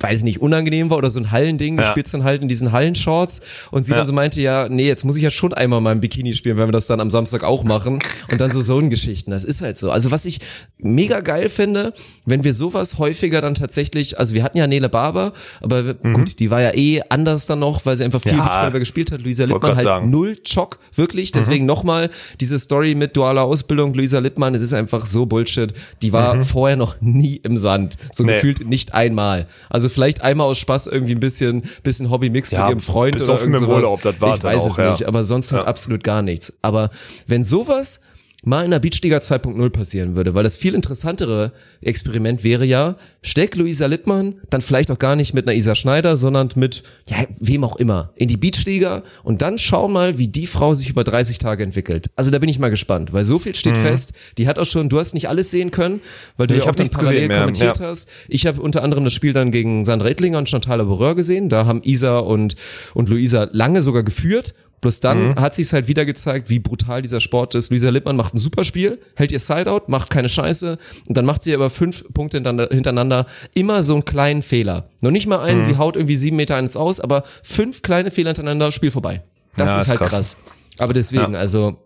weiß ich nicht, unangenehm war oder so ein Hallending, du Ja. spielst dann halt in diesen Hallenshorts und sie Ja. dann so meinte, ja, nee, jetzt muss ich ja schon einmal mal im Bikini spielen, wenn wir das dann am Samstag auch machen und dann so Zone-Geschichten, das ist halt so. Also was ich mega geil finde, wenn wir sowas häufiger dann tatsächlich, also wir hatten ja Nele Barber, aber gut, die war ja eh anders dann noch, weil sie einfach viel Mhm. Ja. Gespielt hat, Luisa Lippmann halt sagen. Mhm. null Chock, wirklich, deswegen nochmal diese Story mit dualer Ausbildung, Luisa Lippmann, es ist einfach so Bullshit, die war vorher noch nie im Sand, so Mhm. Nee. gefühlt nicht einmal. Also vielleicht einmal aus Spaß irgendwie ein bisschen, bisschen Hobby-Mix Ja, mit ihrem Freund oder irgend sowas. Urlaub, das war Ich weiß auch, es ja. nicht, aber sonst halt Ja. absolut gar nichts. Aber wenn sowas mal in der Beachliga 2.0 passieren würde, weil das viel interessantere Experiment wäre ja, steck Luisa Lippmann dann vielleicht auch gar nicht mit einer Isa Schneider, sondern mit, ja, wem auch immer, in die Beachliga und dann schau mal, wie die Frau sich über 30 Tage entwickelt. Also da bin ich mal gespannt, weil so viel steht fest, die hat auch schon, du hast nicht alles sehen können, weil du Nee, ja ich auch nichts parallel gesehen kommentiert ja. hast. Ich habe unter anderem das Spiel dann gegen Sandra Ettlinger und Chantal Laboureur gesehen, da haben Isa und, und Luisa lange sogar geführt, Bloß dann Mhm. hat sich halt wieder gezeigt, wie brutal dieser Sport ist. Luisa Lippmann macht ein super Spiel, hält ihr Sideout, macht keine Scheiße und dann macht sie aber fünf Punkte hintereinander- immer so einen kleinen Fehler. Noch nicht mal einen, Mhm. sie haut irgendwie sieben Meter eins aus, aber fünf kleine Fehler hintereinander, Spiel vorbei. Das Ja, ist ist halt krass. krass. Aber deswegen, also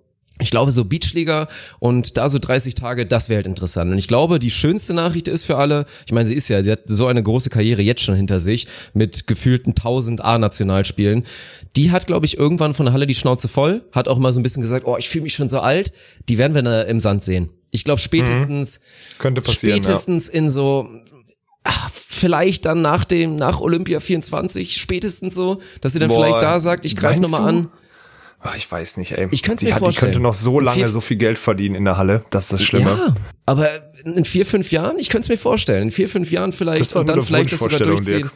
Ich glaube, so Beachliga und da so 30 Tage, das wäre halt interessant. Und ich glaube, die schönste Nachricht ist für alle, ich meine, sie ist ja, sie hat so eine große Karriere jetzt schon hinter sich mit gefühlten 1000 A-Nationalspielen. Die hat, glaube ich, irgendwann von der Halle die Schnauze voll, hat auch mal so ein bisschen gesagt, oh, ich fühle mich schon so alt. Die werden wir im Sand sehen. Ich glaube, spätestens, Könnte passieren, spätestens in so, ach, vielleicht dann nach dem, nach Olympia 24, spätestens so, dass sie dann Boah, vielleicht da sagt, ich greife nochmal an. Ah, Ich weiß nicht, ey. Ich könnte die, mir hat- Die vorstellen. könnte noch so lange Vier- so viel Geld verdienen in der Halle. Das ist das Schlimme. Ja, aber in vier, fünf Jahren, ich könnte es mir vorstellen, in vier, fünf Jahren vielleicht Das ist doch und dann eine vielleicht das sogar durchziehen. Dirk.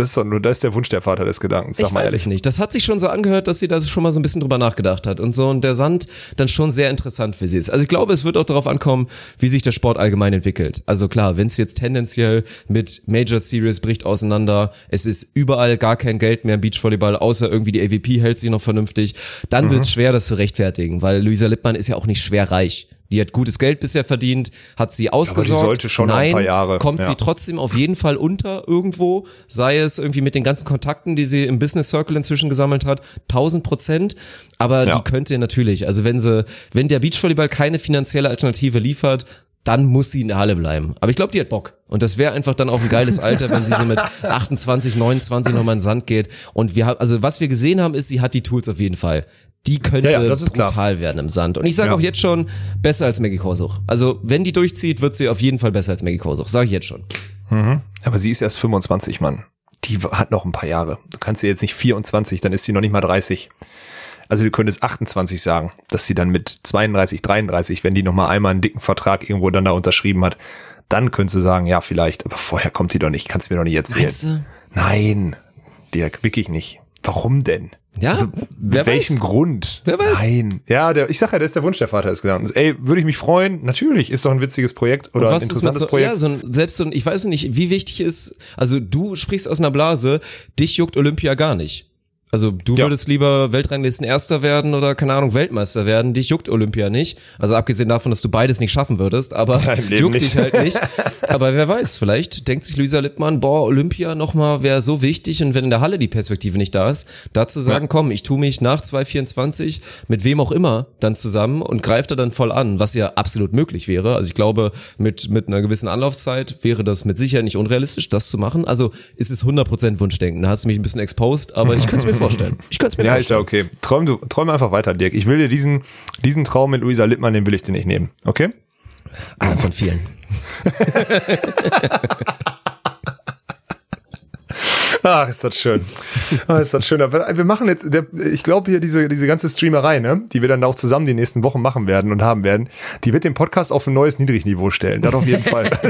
Das ist doch nur, das ist der Wunsch der Vater des Gedankens, sag ich mal weiß ehrlich. nicht. Das hat sich schon so angehört, dass sie da schon mal so ein bisschen drüber nachgedacht hat und so und der Sand dann schon sehr interessant für sie ist. Also ich glaube, es wird auch darauf ankommen, wie sich der Sport allgemein entwickelt. Also klar, wenn es jetzt tendenziell mit Major Series bricht auseinander, es ist überall gar kein Geld mehr im Beachvolleyball, außer irgendwie die AVP hält sich noch vernünftig, dann Mhm. wird es schwer, das zu rechtfertigen, weil Luisa Lippmann ist ja auch nicht schwer reich. Die hat gutes Geld bisher verdient, hat sie ausgesorgt. sollte schon noch ein Nein, paar Jahre, kommt ja. sie trotzdem auf jeden Fall unter irgendwo, sei es irgendwie mit den ganzen Kontakten, die sie im Business Circle inzwischen gesammelt hat, 1000 Prozent. Aber Ja. die könnte natürlich, also wenn sie, wenn der Beachvolleyball keine finanzielle Alternative liefert, dann muss sie in der Halle bleiben. Aber ich glaube, die hat Bock. Und das wäre einfach dann auch ein geiles Alter, wenn sie so mit 28, 29 nochmal in den Sand geht. Und wir haben, also was wir gesehen haben, ist, sie hat die Tools auf jeden Fall. Die könnte Ja, ja, das ist klar. brutal werden im Sand. Und ich sage Ja. auch jetzt schon, besser als Maggie Korsuch. Also wenn die durchzieht, wird sie auf jeden Fall besser als Maggie Korsuch. Sage ich jetzt schon. Aber sie ist erst 25, Mann. Die hat noch ein paar Jahre. Du kannst sie jetzt nicht 24, dann ist sie noch nicht mal 30. Also du könntest 28 sagen, dass sie dann mit 32, 33, wenn die noch mal einmal einen dicken Vertrag irgendwo dann da unterschrieben hat, dann könntest du sagen, ja vielleicht, aber vorher kommt sie doch nicht, kannst du mir doch nicht erzählen. Nein, Dirk, wirklich nicht. Warum denn? Ja, also, wer mit welchem weiß. Grund? Wer weiß. Nein. Ja, der, ich sag ja, das ist der Wunsch der Vater des Gedankens. Ey, würde ich mich freuen? Natürlich, ist doch ein witziges Projekt oder ein ist interessantes so, Projekt. ja, so ein, selbst so ein, ich weiß nicht, wie wichtig ist, also du sprichst aus einer Blase, dich juckt Olympia gar nicht. Also du Ja. würdest lieber Weltranglisten Erster werden oder keine Ahnung Weltmeister werden. Dich juckt Olympia nicht. Also abgesehen davon, dass du beides nicht schaffen würdest, aber juckt nicht. dich halt nicht. Aber wer weiß, vielleicht denkt sich Luisa Lippmann, boah, Olympia nochmal wäre so wichtig und wenn in der Halle die Perspektive nicht da ist, da zu sagen, komm, ich tu mich nach 2024 mit wem auch immer dann zusammen und greife da dann voll an, was ja absolut möglich wäre. Also ich glaube, mit, mit einer gewissen Anlaufzeit wäre das mit Sicherheit nicht unrealistisch, das zu machen. Also ist es 100% Wunschdenken. Da hast du mich ein bisschen exposed, aber ich könnte mir vorstellen. Ich könnte es mir Ja, ist ja vorstellen. okay. Träum du, träum einfach weiter, Dirk. Ich will dir diesen, diesen Traum mit Luisa Lippmann, den will ich dir nicht nehmen. Okay? Einer von vielen. Ach, ist das schön. Ach, ist das schön. Aber Wir machen jetzt, der, ich glaube hier diese, diese ganze Streamerei, ne, die wir dann auch zusammen die nächsten Wochen machen werden und haben werden, die wird den Podcast auf ein neues Niedrigniveau stellen. Das auf jeden Fall.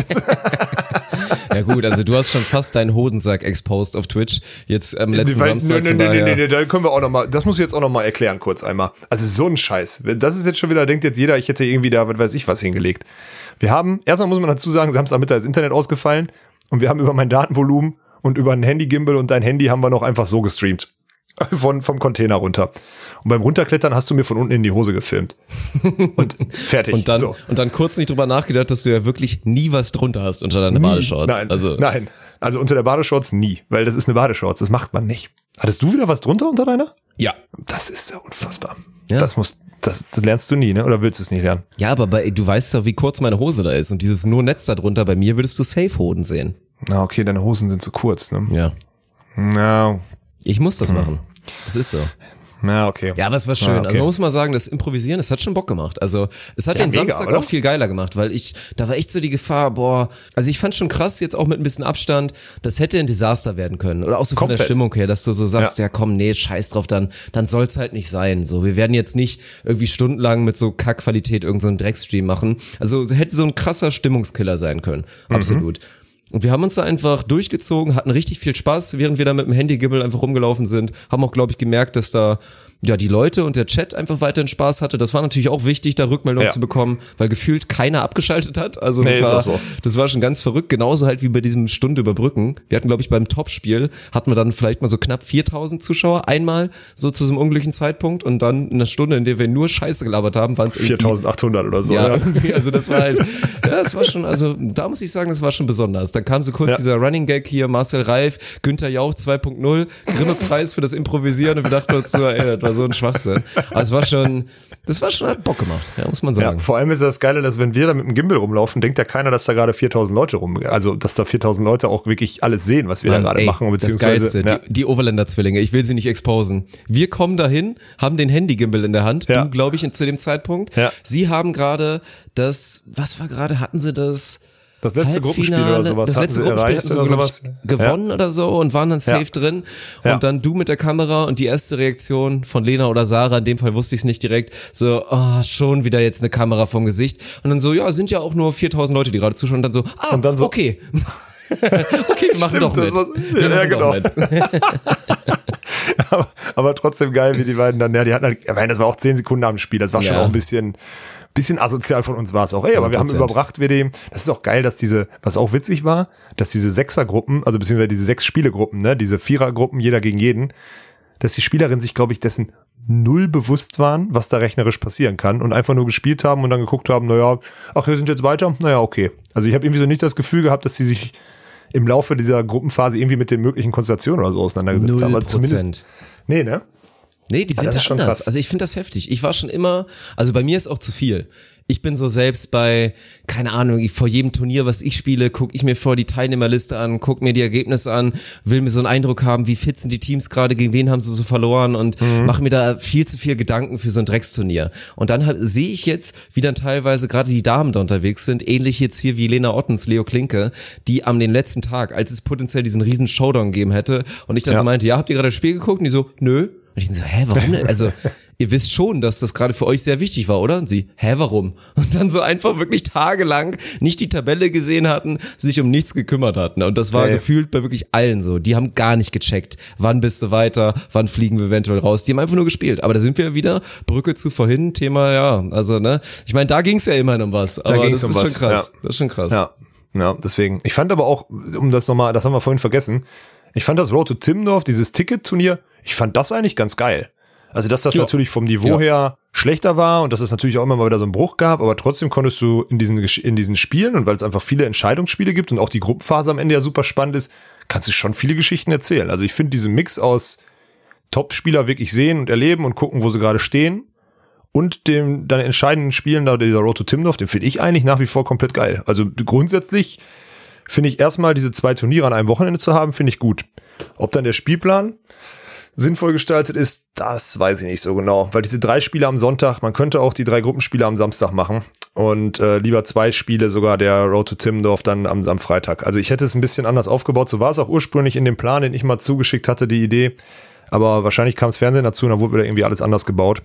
Ja gut, also du hast schon fast deinen Hodensack exposed auf Twitch jetzt am letzten Weil- Samstag. nee, nee, nee, nee, nee, da können wir auch noch mal, das muss ich jetzt auch noch mal erklären kurz einmal. Also so ein Scheiß. Das ist jetzt schon wieder, denkt jetzt jeder, ich hätte irgendwie da, was weiß ich, was hingelegt. Wir haben, erstmal muss man dazu sagen, Samstagmittag ist Internet ausgefallen und wir haben über mein Datenvolumen und über ein Handy-Gimbal und dein Handy haben wir noch einfach so gestreamt. Von, vom Container runter. Und beim Runterklettern hast du mir von unten in die Hose gefilmt. Und fertig. Und dann, so. und dann kurz nicht drüber nachgedacht, dass du ja wirklich nie was drunter hast unter deine Badeshorts. Nein, also, nein. Also unter der Badeshorts nie, weil das ist eine Badeshorts, das macht man nicht. Hattest du wieder was drunter unter deiner? Ja. Das ist ja unfassbar. Ja. Das muss, das, das lernst du nie, ne? Oder willst du es nicht lernen? Ja, aber bei, du weißt doch, wie kurz meine Hose da ist. Und dieses nur Netz da drunter, bei mir würdest du Safe-Hoden sehen. Na, okay, deine Hosen sind zu kurz, ne? Ja. Na, Ich muss das machen. Das ist so. na, okay. Ja, aber es war schön. Ah, okay. Also man muss mal sagen, das Improvisieren, das hat schon Bock gemacht. Also es hat Ja, den mega, Samstag oder? auch viel geiler gemacht, weil ich, da war echt so die Gefahr, boah, also ich fand schon krass, jetzt auch mit ein bisschen Abstand, das hätte ein Desaster werden können. Oder auch so von der Komplett. Stimmung her, dass du so sagst, Ja. ja, komm, nee, scheiß drauf, dann, dann soll's halt nicht sein. So, wir werden jetzt nicht irgendwie stundenlang mit so Kackqualität irgendeinen so einen Drecksstream machen. Also hätte so ein krasser Stimmungskiller sein können. Mhm. Absolut. Und wir haben uns da einfach durchgezogen, hatten richtig viel Spaß, während wir da mit dem Handygibbel einfach rumgelaufen sind. Haben auch, glaube ich, gemerkt, dass da ja die Leute und der Chat einfach weiterhin Spaß hatte. Das war natürlich auch wichtig, da Rückmeldungen Ja. zu bekommen, weil gefühlt keiner abgeschaltet hat. Also das, Nee, war, so. das war schon ganz verrückt. Genauso halt wie bei diesem Stunde überbrücken. Wir hatten, glaube ich, beim Topspiel hatten wir dann vielleicht mal so knapp 4000 Zuschauer einmal so zu so einem unglücklichen Zeitpunkt und dann in einer Stunde, in der wir nur Scheiße gelabert haben, waren es irgendwie 4800 oder so. ja, Ja. also das war halt, ja, das war schon, also da muss ich sagen, das war schon besonders. Dann kam so kurz Ja. dieser Running Gag hier, Marcel Reif, Günther Jauch 2.0, Grimme-Preis für das Improvisieren und wir dachten uns so, ey, das oder so ein Schwachsinn. Aber es war schon, das war schon, hat Bock gemacht, ja, muss man Ja, sagen. vor allem ist das Geile, dass wenn wir da mit dem Gimbal rumlaufen, denkt ja keiner, dass da gerade 4000 Leute rum, also dass da 4000 Leute auch wirklich alles sehen, was wir Mann, da gerade ey, machen, das beziehungsweise Geilste, ja, die, die Overländer-Zwillinge, ich will sie nicht exposen. Wir kommen dahin, haben den Handy-Gimbal in der Hand, Ja. du, glaube ich, zu dem Zeitpunkt. Ja. Sie haben gerade das, was war gerade, hatten sie das? Das letzte Gruppenspiel oder sowas Das letzte Gruppenspiel hatten sie, oder sowas. gewonnen oder so und waren dann safe Ja. drin. Ja. Und dann du mit der Kamera und die erste Reaktion von Lena oder Sarah, in dem Fall wusste ich es nicht direkt, so, oh, schon wieder jetzt eine Kamera vom Gesicht. Und dann so, ja, sind ja auch nur 4000 Leute, die gerade zuschauen. Und dann so, ah, dann so- okay. okay, wir machen Stimmt, doch das mit. war- Wir ja, genau. mit. aber, aber trotzdem geil, wie die beiden dann, ja, die hatten halt, ich meine, das war auch 10 Sekunden am Spiel, das war schon Ja. auch ein bisschen, bisschen asozial von uns war es auch. Ey, aber wir haben 100%. überbracht, wir dem, das ist auch geil, dass diese, was auch witzig war, dass diese Sechsergruppen, also beziehungsweise diese sechs Spielegruppen, ne, diese Vierergruppen, jeder gegen jeden, dass die Spielerinnen sich, glaube ich, dessen null bewusst waren, was da rechnerisch passieren kann und einfach nur gespielt haben und dann geguckt haben, naja, ach, wir sind jetzt weiter, naja, okay. Also ich habe irgendwie so nicht das Gefühl gehabt, dass sie sich im Laufe dieser Gruppenphase irgendwie mit den möglichen Konstellationen oder so auseinandergesetzt haben. Aber zumindest, nee, ne? Nee, die sind das schon anders. krass. Also ich finde das heftig. Ich war schon immer, also bei mir ist auch zu viel. Ich bin so selbst bei, keine Ahnung, vor jedem Turnier, was ich spiele, gucke ich mir vor die Teilnehmerliste an, guck mir die Ergebnisse an, will mir so einen Eindruck haben, wie fit sind die Teams gerade, gegen wen haben sie so verloren und Mhm. mache mir da viel zu viel Gedanken für so ein Drecksturnier. Und dann hab- sehe ich jetzt, wie dann teilweise gerade die Damen da unterwegs sind, ähnlich jetzt hier wie Lena Ottens, Leo Klinke, die am den letzten Tag, als es potenziell diesen riesen Showdown gegeben hätte und ich dann Ja. so meinte, ja, habt ihr gerade das Spiel geguckt? Und die so, nö. Und ich dann so, hä, warum denn? Also, ihr wisst schon, dass das gerade für euch sehr wichtig war, oder? Und sie, hä, warum? Und dann so einfach wirklich tagelang nicht die Tabelle gesehen hatten, sich um nichts gekümmert hatten. Und das war Nee. gefühlt bei wirklich allen so. Die haben gar nicht gecheckt, wann bist du weiter, wann fliegen wir eventuell raus. Die haben einfach nur gespielt. Aber da sind wir wieder, Brücke zu vorhin, Thema, ja, also, ne? Ich meine, da ging's ja immerhin um was. Aber ging's das um ist was, schon krass. ja. Das ist schon krass. Ja, ja, deswegen. Ich fand aber auch, um das nochmal, das haben wir vorhin vergessen, ich fand das Road to Timmendorf, dieses Ticket-Turnier, ich fand das eigentlich ganz geil. Also, dass das Ja. natürlich vom Niveau Ja. her schlechter war und dass es natürlich auch immer mal wieder so einen Bruch gab, aber trotzdem konntest du in diesen, in diesen Spielen und weil es einfach viele Entscheidungsspiele gibt und auch die Gruppenphase am Ende ja super spannend ist, kannst du schon viele Geschichten erzählen. Also, ich finde diesen Mix aus Top-Spieler wirklich sehen und erleben und gucken, wo sie gerade stehen und dem dann entscheidenden Spielen da dieser Road to Timdorf, den finde ich eigentlich nach wie vor komplett geil. Also grundsätzlich finde ich erstmal diese zwei Turniere an einem Wochenende zu haben, finde ich gut. Ob dann der Spielplan sinnvoll gestaltet ist, das weiß ich nicht so genau, weil diese drei Spiele am Sonntag, man könnte auch die drei Gruppenspiele am Samstag machen und äh, lieber zwei Spiele sogar der Road to Timmendorf dann am, am Freitag. Also ich hätte es ein bisschen anders aufgebaut, so war es auch ursprünglich in dem Plan, den ich mal zugeschickt hatte, die Idee, aber wahrscheinlich kam das Fernsehen dazu und dann wurde wieder irgendwie alles anders gebaut.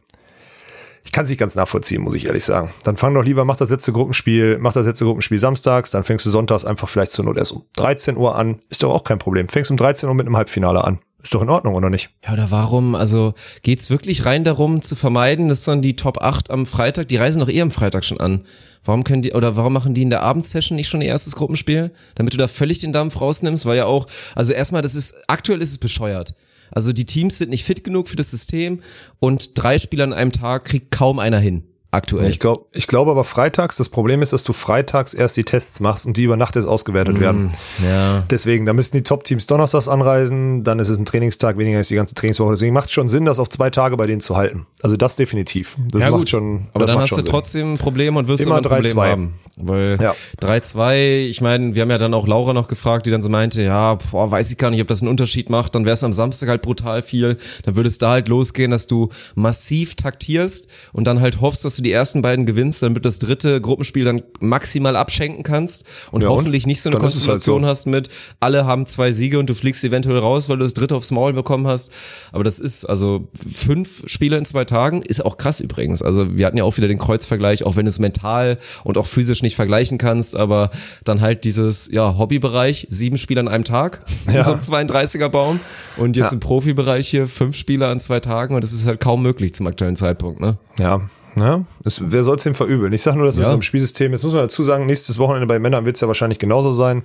Ich kann es nicht ganz nachvollziehen, muss ich ehrlich sagen. Dann fang doch lieber, mach das letzte Gruppenspiel, mach das letzte Gruppenspiel samstags, dann fängst du sonntags einfach vielleicht zur Not erst um 13 Uhr an. Ist doch auch kein Problem. Fängst um 13 Uhr mit einem Halbfinale an. Ist doch in Ordnung, oder nicht? Ja, oder warum? Also geht's wirklich rein darum zu vermeiden, dass dann die Top 8 am Freitag, die reisen doch eh am Freitag schon an. Warum können die, oder warum machen die in der Abendsession nicht schon ihr erstes Gruppenspiel? Damit du da völlig den Dampf rausnimmst, weil ja auch, also erstmal, das ist, aktuell ist es bescheuert. Also die Teams sind nicht fit genug für das System und drei Spieler an einem Tag kriegt kaum einer hin. Aktuell. Ich glaube ich glaube aber freitags, das Problem ist, dass du freitags erst die Tests machst und die über Nacht erst ausgewertet werden. ja. Deswegen, da müssen die Top-Teams donnerstags anreisen, dann ist es ein Trainingstag weniger als die ganze Trainingswoche. Deswegen macht es schon Sinn, das auf zwei Tage bei denen zu halten. Also das definitiv. Das ja, macht gut. schon. aber dann hast du trotzdem ein Problem und wirst Immer ein Problem 3-2. haben. Weil Ja. 3-2, ich meine, wir haben ja dann auch Laura noch gefragt, die dann so meinte, ja, boah, weiß ich gar nicht, ob das einen Unterschied macht. Dann wäre es am Samstag halt brutal viel. Dann würde es da halt losgehen, dass du massiv taktierst und dann halt hoffst, dass du die ersten beiden gewinnst, damit das dritte Gruppenspiel dann maximal abschenken kannst und Ja, und? hoffentlich nicht so eine Dann halt Konstellation so. hast mit, alle haben zwei Siege und du fliegst eventuell raus, weil du das dritte aufs Maul bekommen hast. Aber das ist, also fünf Spiele in zwei Tagen ist auch krass übrigens. Also wir hatten ja auch wieder den Kreuzvergleich, auch wenn es mental und auch physisch nicht vergleichen kannst, aber dann halt dieses, ja, Hobbybereich, sieben Spiele an einem Tag, in so einem 32er Baum und jetzt Ja. im Profibereich hier fünf Spiele an zwei Tagen und das ist halt kaum möglich zum aktuellen Zeitpunkt, ne? Ja, ne? Es, wer soll es dem verübeln? Ich sage nur, das ist Ja. so im Spielsystem. Jetzt muss man dazu sagen, nächstes Wochenende bei Männern wird es ja wahrscheinlich genauso sein.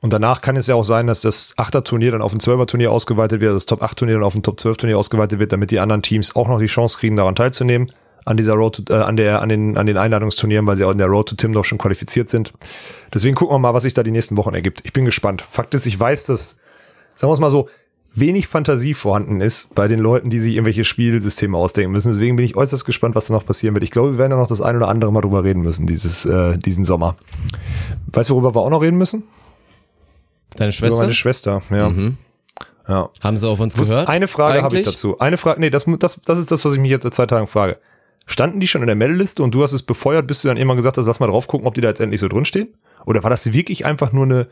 Und danach kann es ja auch sein, dass das Achter-Turnier dann auf ein Zwölfer-Turnier ausgeweitet wird, das Top-8-Turnier dann auf ein Top-12-Turnier ausgeweitet wird, damit die anderen Teams auch noch die Chance kriegen, daran teilzunehmen. An dieser Road to, äh, an der, an den, an den Einladungsturnieren, weil sie auch in der Road to Timdorf schon qualifiziert sind. Deswegen gucken wir mal, was sich da die nächsten Wochen ergibt. Ich bin gespannt. Fakt ist, ich weiß, dass, sagen wir es mal so, wenig Fantasie vorhanden ist bei den Leuten, die sich irgendwelche Spielsysteme ausdenken müssen. Deswegen bin ich äußerst gespannt, was da noch passieren wird. Ich glaube, wir werden da noch das ein oder andere Mal drüber reden müssen, dieses, äh, diesen Sommer. Weißt du, worüber wir auch noch reden müssen? Deine Über Schwester? meine Schwester, ja. ja. Haben sie auf uns gehört? Eine Frage habe ich dazu. Eine Frage, nee, das, das, das ist das, was ich mich jetzt seit zwei Tagen frage. Standen die schon in der Meldeliste und du hast es befeuert, bis du dann immer gesagt hast, lass mal drauf gucken, ob die da jetzt endlich so drin stehen? Oder war das wirklich einfach nur eine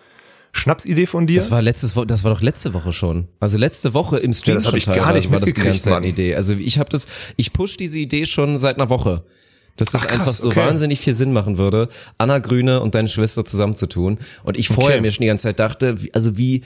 Schnapsidee von dir? Das war letztes Wo das war doch letzte Woche schon. Also letzte Woche im Stream Ja, das schon ich gar nicht war das die ganze Mann. Idee. Also ich habe das, ich push diese Idee schon seit einer Woche. Dass das Ach, krass, einfach so okay. wahnsinnig viel Sinn machen würde, Anna Grüne und deine Schwester zusammenzutun. Und ich vorher Okay. mir schon die ganze Zeit dachte, also wie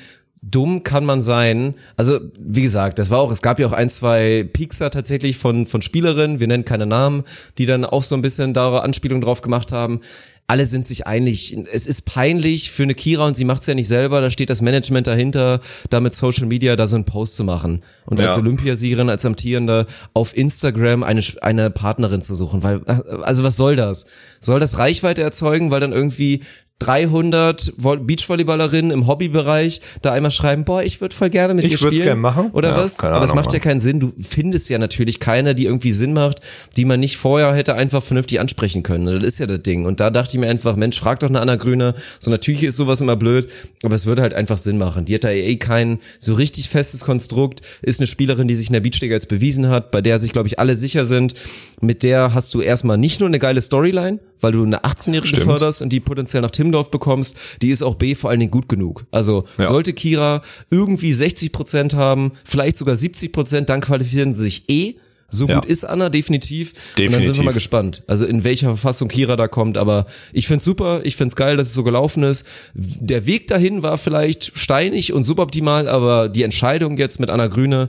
dumm kann man sein? Also, wie gesagt, das war auch, es gab ja auch ein, zwei Piekser tatsächlich von, von Spielerinnen, wir nennen keine Namen, die dann auch so ein bisschen da Anspielung drauf gemacht haben. Alle sind sich einig. Es ist peinlich für eine Kira und sie macht's ja nicht selber. Da steht das Management dahinter, da mit Social Media da so einen Post zu machen. Und als Ja. Olympiasiegerin, als Amtierende auf Instagram eine, eine Partnerin zu suchen. Weil, also was soll das? Soll das Reichweite erzeugen, weil dann irgendwie 300 Vo- Beachvolleyballerinnen im Hobbybereich da einmal schreiben, boah, ich würde voll gerne mit Ich dir spielen. gern machen. Oder Ja, was? Aber das macht ja keinen Sinn. Du findest ja natürlich keine, die irgendwie Sinn macht, die man nicht vorher hätte einfach vernünftig ansprechen können. Das ist ja das Ding. Und da dachte ich mir einfach, Mensch, frag doch eine Anna Grüne. So natürlich ist sowas immer blöd, aber es würde halt einfach Sinn machen. Die hat da eh kein so richtig festes Konstrukt, ist eine Spielerin, die sich in der Beachliga jetzt bewiesen hat, bei der sich, glaube ich, alle sicher sind. Mit der hast du erstmal nicht nur eine geile Storyline, weil du eine 18-Jährige Stimmt. förderst und die potenziell nach Timmendorf bekommst, die ist auch B vor allen Dingen gut genug. Also Ja. sollte Kira irgendwie 60 Prozent haben, vielleicht sogar 70 Prozent, dann qualifizieren sie sich eh. So Ja. gut ist Anna definitiv. Und dann sind wir Definitiv. mal gespannt. Also in welcher Verfassung Kira da kommt. Aber ich find's super. Ich find's geil, dass es so gelaufen ist. Der Weg dahin war vielleicht steinig und suboptimal, aber die Entscheidung jetzt mit Anna Grüne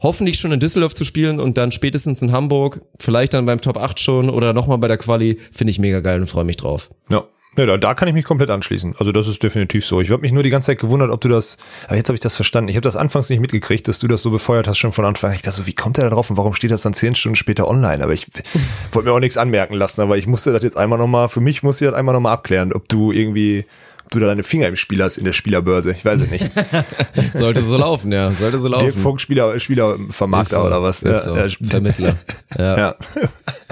hoffentlich schon in Düsseldorf zu spielen und dann spätestens in Hamburg, vielleicht dann beim Top 8 schon oder nochmal bei der Quali, finde ich mega geil und freue mich drauf. Ja. Ja, da, da kann ich mich komplett anschließen. Also das ist definitiv so. Ich habe mich nur die ganze Zeit gewundert, ob du das, aber jetzt habe ich das verstanden. Ich habe das anfangs nicht mitgekriegt, dass du das so befeuert hast schon von Anfang. an. Ich dachte so, wie kommt der da drauf und warum steht das dann zehn Stunden später online? Aber ich wollte mir auch nichts anmerken lassen, aber ich musste das jetzt einmal nochmal, für mich musste ich das einmal nochmal abklären, ob du irgendwie, ob du da deine Finger im Spiel hast in der Spielerbörse. Ich weiß es nicht. Sollte so laufen, ja. Sollte so laufen. Dirk Funk, Spieler, Spielervermarkter so, oder was? So. Ja, ja. Vermittler. Ja. ja.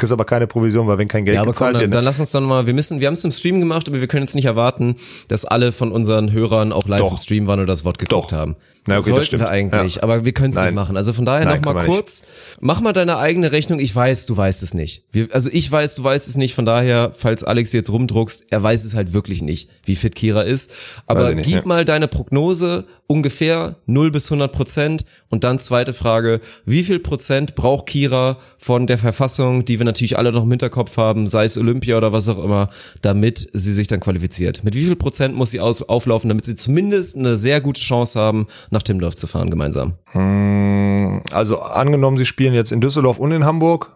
Kriegst aber keine Provision, weil wenn kein Geld Ja, aber komm, gezahlt dann, wird. dann ne? lass uns dann mal, wir müssen, wir haben es im Stream gemacht, aber wir können jetzt nicht erwarten, dass alle von unseren Hörern auch live Doch. im Stream waren und das Wort geguckt Doch. haben. Na, okay, das Sollten stimmt. wir eigentlich, Ja. aber wir können es nicht machen. Also von daher Nein, noch mal können wir nicht. kurz, mach mal deine eigene Rechnung. Ich weiß, du weißt es nicht. Wir, also ich weiß, du weißt es nicht. Von daher, falls Alex jetzt rumdruckst, er weiß es halt wirklich nicht, wie fit Kira ist. Aber nicht, gib ja. mal deine Prognose ungefähr 0 bis 100 Prozent. Und dann zweite Frage, wie viel Prozent braucht Kira von der Verfassung, die wir natürlich alle noch im Hinterkopf haben, sei es Olympia oder was auch immer, damit sie sich dann qualifiziert? Mit wie viel Prozent muss sie aus, auflaufen, damit sie zumindest eine sehr gute Chance haben, nach Timmendorf zu fahren gemeinsam? Also angenommen, sie spielen jetzt in Düsseldorf und in Hamburg.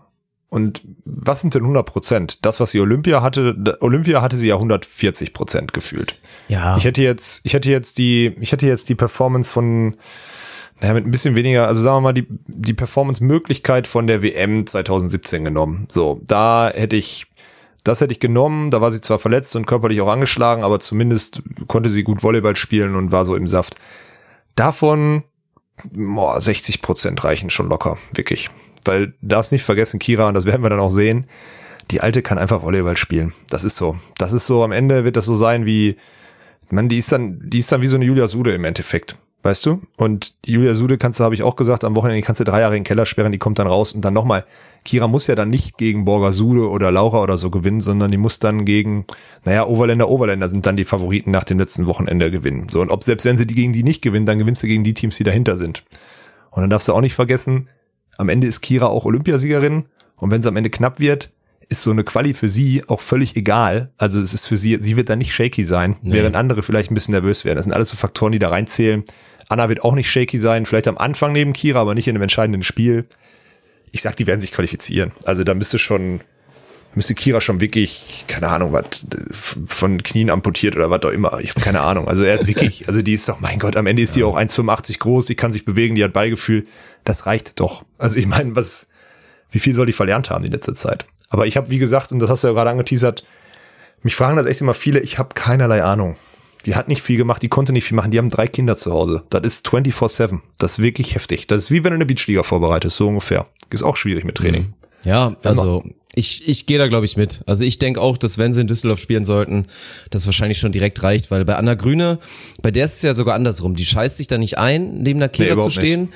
Und was sind denn 100 Prozent? Das, was sie Olympia hatte, Olympia hatte sie ja 140 Prozent gefühlt. Ja. Ich hätte jetzt, ich hätte jetzt die, ich hätte jetzt die Performance von, naja, mit ein bisschen weniger, also sagen wir mal, die, die Performance-Möglichkeit von der WM 2017 genommen. So, da hätte ich, das hätte ich genommen, da war sie zwar verletzt und körperlich auch angeschlagen, aber zumindest konnte sie gut Volleyball spielen und war so im Saft. Davon boah, 60 Prozent reichen schon locker, wirklich. Weil, darfst nicht vergessen, Kira, und das werden wir dann auch sehen, die Alte kann einfach Volleyball spielen. Das ist so. Das ist so, am Ende wird das so sein wie, man, die ist dann, die ist dann wie so eine Julia Sude im Endeffekt. Weißt du? Und Julia Sude kannst du, habe ich auch gesagt, am Wochenende kannst du drei Jahre in den Keller sperren, die kommt dann raus und dann nochmal. Kira muss ja dann nicht gegen Borger Sude oder Laura oder so gewinnen, sondern die muss dann gegen, naja, Overländer, Overländer sind dann die Favoriten nach dem letzten Wochenende gewinnen. So, und ob selbst wenn sie die gegen die nicht gewinnen, dann gewinnst du gegen die Teams, die dahinter sind. Und dann darfst du auch nicht vergessen, am Ende ist Kira auch Olympiasiegerin und wenn es am Ende knapp wird, ist so eine Quali für sie auch völlig egal. Also es ist für sie, sie wird da nicht shaky sein, während andere vielleicht ein bisschen nervös werden. Das sind alles so Faktoren, die da reinzählen. Anna wird auch nicht shaky sein, vielleicht am Anfang neben Kira, aber nicht in einem entscheidenden Spiel. Ich sag, die werden sich qualifizieren. Also da müsste schon, müsste Kira schon wirklich, keine Ahnung, was von Knien amputiert oder was auch immer. Ich habe keine Ahnung. Also er ist wirklich, also die ist doch, mein Gott, am Ende ist die auch 1,85 groß, die kann sich bewegen, die hat Ballgefühl. Das reicht doch. Also ich meine, was, wie viel soll die verlernt haben die letzte Zeit? Aber ich habe, wie gesagt, und das hast du ja gerade angeteasert, mich fragen das echt immer viele, ich habe keinerlei Ahnung. die hat nicht viel gemacht, die konnte nicht viel machen, die haben drei Kinder zu Hause. Das ist 24-7. Das ist wirklich heftig. Das ist wie wenn du eine Beachliga vorbereitest, so ungefähr. Ist auch schwierig mit Training. Ja, also ich, ich gehe da, glaube ich, mit. Also ich denke auch, dass wenn sie in Düsseldorf spielen sollten, das wahrscheinlich schon direkt reicht, weil bei Anna Grüne, bei der ist es ja sogar andersrum. Die scheißt sich da nicht ein, neben der Kira zu überhaupt stehen.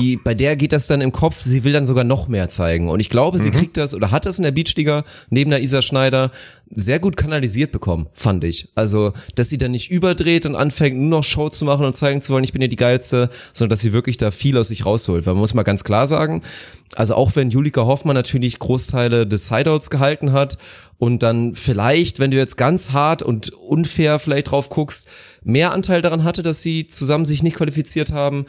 Die, Ja. bei der geht das dann im Kopf, sie will dann sogar noch mehr zeigen. Und ich glaube, Mhm. sie kriegt das oder hat das in der Beachliga neben der Isa Schneider sehr gut kanalisiert bekommen, fand ich. Also, dass sie dann nicht überdreht und anfängt, nur noch Show zu machen und zeigen zu wollen, ich bin ja die Geilste, sondern dass sie wirklich da viel aus sich rausholt. Weil man muss mal ganz klar sagen, also auch wenn Julika Hoffmann natürlich Großteile des Sideouts gehalten hat und dann vielleicht, wenn du jetzt ganz hart und unfair vielleicht drauf guckst, mehr Anteil daran hatte, dass sie zusammen sich nicht qualifiziert haben,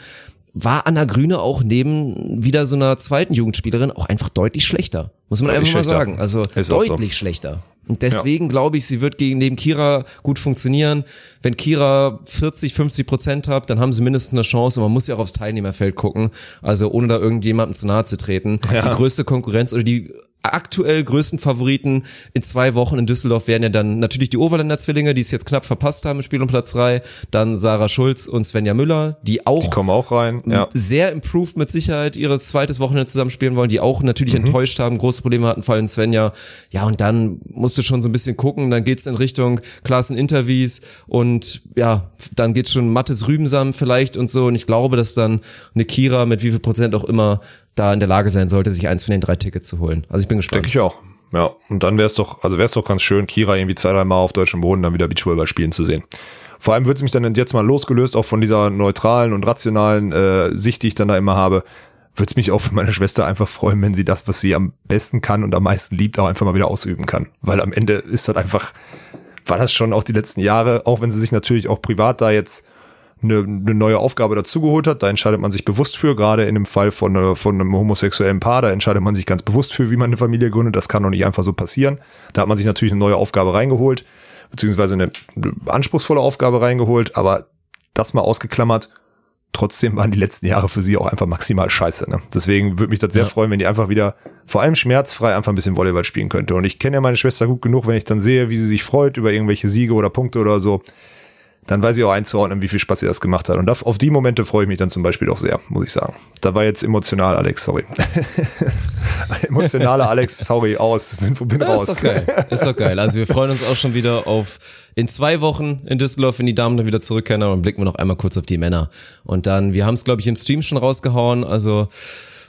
war Anna Grüne auch neben wieder so einer zweiten Jugendspielerin auch einfach deutlich schlechter. Muss man Deutlich einfach mal schlechter. sagen. Also Ist auch so. deutlich schlechter. Und deswegen glaube ich, sie wird gegen neben Kira gut funktionieren. Wenn Kira 40, 50 Prozent hat, dann haben sie mindestens eine Chance. Und man muss ja auch aufs Teilnehmerfeld gucken. Also ohne da irgendjemandem zu nahe zu treten. Die größte Konkurrenz oder die aktuell größten Favoriten in zwei Wochen in Düsseldorf werden ja dann natürlich die Overländer Zwillinge, die es jetzt knapp verpasst haben im Spiel um Platz drei. Dann Sarah Schulz und Svenja Müller, die auch Die kommen auch rein. Ja. sehr improved mit Sicherheit ihres zweites Wochenende zusammen spielen wollen, die auch natürlich Mhm. enttäuscht haben, große Probleme hatten, vor allem Svenja. Ja, und dann musst du schon so ein bisschen gucken, dann geht's in Richtung Klassen Interviews und ja, dann geht's schon Mattes Rübensam vielleicht und so und ich glaube, dass dann eine Kira mit wie viel Prozent auch immer da in der Lage sein sollte, sich eins von den drei Tickets zu holen. Also ich bin gespannt. Denke ich auch. Ja, und dann wäre es doch, also wäre es doch ganz schön, Kira irgendwie zwei, drei Mal auf deutschem Boden dann wieder Beachvolleyball spielen zu sehen. Vor allem würde es mich dann jetzt mal losgelöst, auch von dieser neutralen und rationalen äh, Sicht, die ich dann da immer habe, würde es mich auch für meine Schwester einfach freuen, wenn sie das, was sie am besten kann und am meisten liebt, auch einfach mal wieder ausüben kann. Weil am Ende ist das einfach, war das schon auch die letzten Jahre, auch wenn sie sich natürlich auch privat da jetzt eine, eine neue Aufgabe dazugeholt hat. Da entscheidet man sich bewusst für, gerade in dem Fall von, äh, von einem homosexuellen Paar, da entscheidet man sich ganz bewusst für, wie man eine Familie gründet. Das kann doch nicht einfach so passieren. Da hat man sich natürlich eine neue Aufgabe reingeholt, beziehungsweise eine, eine anspruchsvolle Aufgabe reingeholt, aber das mal ausgeklammert. Trotzdem waren die letzten Jahre für sie auch einfach maximal scheiße. Ne? Deswegen würde mich das sehr Ja. freuen, wenn die einfach wieder vor allem schmerzfrei einfach ein bisschen Volleyball spielen könnte. Und ich kenne ja meine Schwester gut genug, wenn ich dann sehe, wie sie sich freut über irgendwelche Siege oder Punkte oder so dann weiß ich auch einzuordnen, wie viel Spaß ihr das gemacht hat. Und auf die Momente freue ich mich dann zum Beispiel auch sehr, muss ich sagen. Da war jetzt emotional, Alex, sorry. Emotionale Alex, sorry, aus, bin, bin Ja, raus. ist doch geil. Ist doch geil. Also wir freuen uns auch schon wieder auf in zwei Wochen in Düsseldorf, wenn die Damen dann wieder zurückkehren. Aber dann blicken wir noch einmal kurz auf die Männer. Und dann, wir haben es, glaube ich, im Stream schon rausgehauen. Also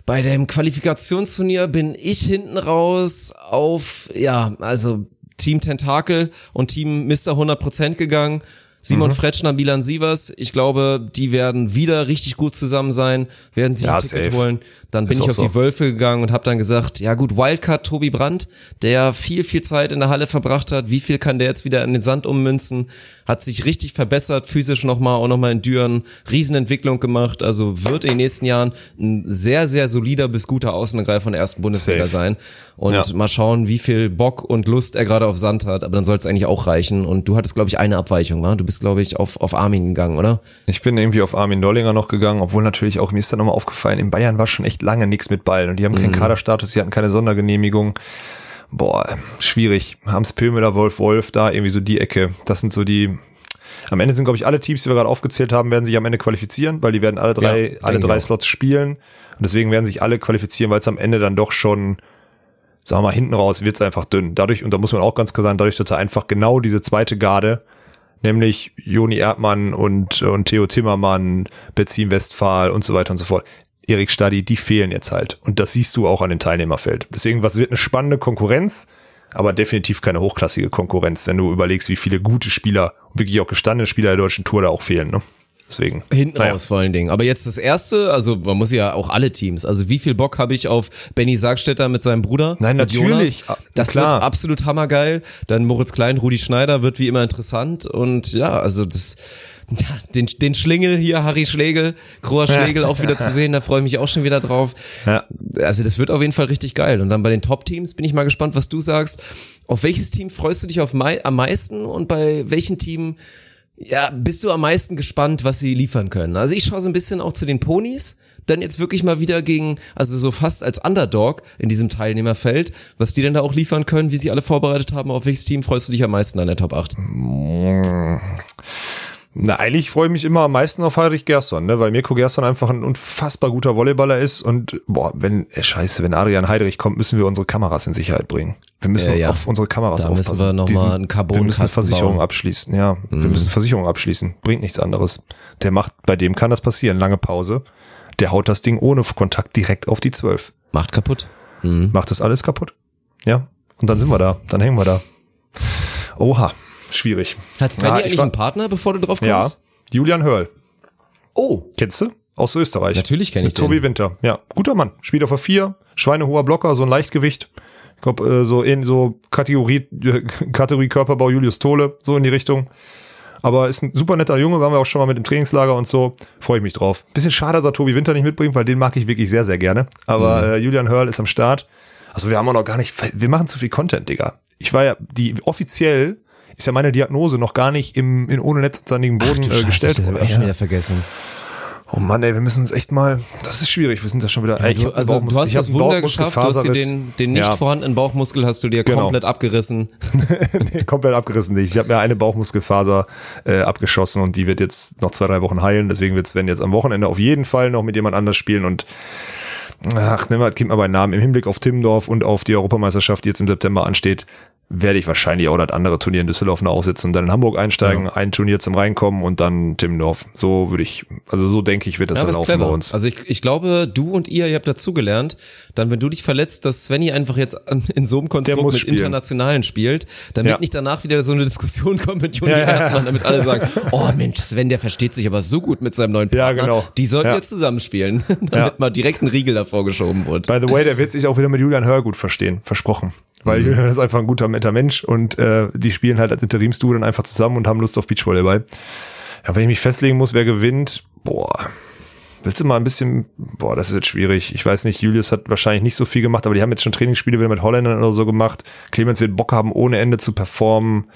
bei dem Qualifikationsturnier bin ich hinten raus auf, ja, also Team Tentakel und Team Mr. 100% gegangen. Simon Fretschner, Milan Sievers, ich glaube, die werden wieder richtig gut zusammen sein, werden sich Ja, ein Ticket safe. holen. Dann bin Ist ich auf so. die Wölfe gegangen und habe dann gesagt, ja gut, Wildcard Tobi Brandt, der viel, viel Zeit in der Halle verbracht hat, wie viel kann der jetzt wieder in den Sand ummünzen, hat sich richtig verbessert, physisch nochmal, auch nochmal in Düren, Riesenentwicklung gemacht, also wird in den nächsten Jahren ein sehr, sehr solider bis guter Außenangreifer von der ersten Bundesliga Safe. sein und Ja. mal schauen, wie viel Bock und Lust er gerade auf Sand hat, aber dann soll es eigentlich auch reichen und du hattest, glaube ich, eine Abweichung, wa? du bist, glaube ich, auf, auf Armin gegangen, oder? Ich bin irgendwie auf Armin Dollinger noch gegangen, obwohl natürlich auch, mir ist dann nochmal aufgefallen, in Bayern war schon echt lange nichts mit Ball und die haben keinen Kaderstatus, die hatten keine Sondergenehmigung. Boah, schwierig. Hans Pömeler, Wolf Wolf, da irgendwie so die Ecke. Das sind so die, am Ende sind, glaube ich, alle Teams, die wir gerade aufgezählt haben, werden sich am Ende qualifizieren, weil die werden alle drei, Ja, alle drei. Slots spielen. Und deswegen werden sich alle qualifizieren, weil es am Ende dann doch schon, sagen wir mal, hinten raus wird es einfach dünn. Dadurch, und da muss man auch ganz klar sagen, dadurch, dass er einfach genau diese zweite Garde, nämlich Joni Erdmann und, und Theo Timmermann, Bezin Westphal und so weiter und so fort. Erik Stadi, die fehlen jetzt halt. Und das siehst du auch an dem Teilnehmerfeld. Deswegen, was wird eine spannende Konkurrenz, aber definitiv keine hochklassige Konkurrenz, wenn du überlegst, wie viele gute Spieler, wirklich auch gestandene Spieler der deutschen Tour da auch fehlen. Ne? Deswegen. Hinten Naja. raus vor allen Dingen. Aber jetzt das erste, also man muss ja auch alle Teams. Also wie viel Bock habe ich auf Benny Sargstetter mit seinem Bruder? Nein, natürlich. Jonas? Ah, Das klar. wird absolut hammergeil. Dann Moritz Klein, Rudi Schneider wird wie immer interessant. Und ja, also das, den, den Schlingel hier, Harry Schlegel, Kroa Schlegel auch wieder zu sehen, da freue ich mich auch schon wieder drauf. Ja. Also das wird auf jeden Fall richtig geil. Und dann bei den Top-Teams bin ich mal gespannt, was du sagst. Auf welches Team freust du dich auf am meisten und bei welchem Team ja, bist du am meisten gespannt, was sie liefern können? Also ich schaue so ein bisschen auch zu den Ponys. dann jetzt wirklich mal wieder gegen, also so fast als Underdog in diesem Teilnehmerfeld, was die denn da auch liefern können, wie sie alle vorbereitet haben, auf welches Team freust du dich am meisten an der Top 8? Na, eigentlich freue ich mich immer am meisten auf Heinrich Gerson, ne? weil Mirko Gerson einfach ein unfassbar guter Volleyballer ist und boah, wenn, äh, scheiße, wenn Adrian Heidrich kommt, müssen wir unsere Kameras in Sicherheit bringen. Wir müssen Ja, ja. auf unsere Kameras Da müssen aufpassen. wir noch Diesen- mal einen Wir müssen Versicherung bauen. abschließen, ja. Wir müssen Versicherung abschließen. Bringt nichts anderes. Der macht, bei dem kann das passieren, lange Pause. Der haut das Ding ohne Kontakt direkt auf die 12. Macht kaputt. Macht das alles kaputt. Ja. Und dann sind wir da. Dann hängen wir da. Oha. Schwierig. Hat Svenny Ja, ich eigentlich war- einen Partner, bevor du drauf Ja. kommst? Julian Hörl. Oh, Kennst du? Aus Österreich. Natürlich kenn ich Mit Tobi den. Winter. Ja, guter Mann. Spielt auf der 4, schweinehoher Blocker, so ein Leichtgewicht. Ich glaube, äh, so in so Kategorie, Kategorie Körperbau Julius Tole, so in die Richtung. Aber ist ein super netter Junge, waren wir auch schon mal mit im Trainingslager und so. Freue ich mich drauf. Bisschen schade, dass er Tobi Winter nicht mitbringt, weil den mag ich wirklich sehr, sehr gerne. Aber Mhm. äh, Julian Hörl ist am Start. Also wir haben auch noch gar nicht, wir machen zu viel Content, Digga. Ich war ja, die offiziell ist ja meine Diagnose noch gar nicht im, in ohne Netz sandigen Boden äh, gestellt das hab worden. ich schon Ja. wieder vergessen. Oh Mann, ey, wir müssen uns echt mal. Das ist schwierig. Wir sind da schon wieder. ey, ich Du, also du hast das Wunder geschafft, du hast dir den, den nicht ja, vorhandenen Bauchmuskel hast du dir Genau. komplett abgerissen. nee, komplett abgerissen nicht. Ich habe mir eine Bauchmuskelfaser äh, abgeschossen und die wird jetzt noch zwei, drei Wochen heilen. Deswegen wird Sven jetzt am Wochenende auf jeden Fall noch mit jemand anders spielen und ach, nimm mal, gib mal bei Namen. Im Hinblick auf Timmendorf und auf die Europameisterschaft, die jetzt im September ansteht, werde ich wahrscheinlich auch das andere Turnier in Düsseldorf noch aussetzen und dann in Hamburg einsteigen, ein Turnier zum Reinkommen und dann Timmendorf. So würde ich, also so denke ich, wird das Ja, dann laufen bei clever. uns. Also ich, ich glaube, du und ihr, ihr habt dazugelernt, dann wenn du dich verletzt, dass Svenny einfach jetzt in so einem Konstrukt mit spielen. Internationalen spielt, damit Ja. nicht danach wieder so eine Diskussion kommt mit Juni Ja, ja, ja. Damit alle sagen, oh Mensch, Sven, der versteht sich aber so gut mit seinem neuen Ja, Partner. genau. Die sollten Ja. jetzt zusammenspielen, damit Ja. mal direkt ein Riegel davor geschoben wird. By the way, der wird sich auch wieder mit Julian Hör gut verstehen. Versprochen. Weil Julian ist einfach ein guter, netter Mensch und äh, die spielen halt als Interimsduo dann einfach zusammen und haben Lust auf Beachvolleyball. Ja, wenn ich mich festlegen muss, wer gewinnt, boah. Willst du mal ein bisschen, boah, das ist jetzt schwierig. Ich weiß nicht, Julius hat wahrscheinlich nicht so viel gemacht, aber die haben jetzt schon Trainingsspiele wieder mit Holländern oder so gemacht. Clemens wird Bock haben, ohne Ende zu performen.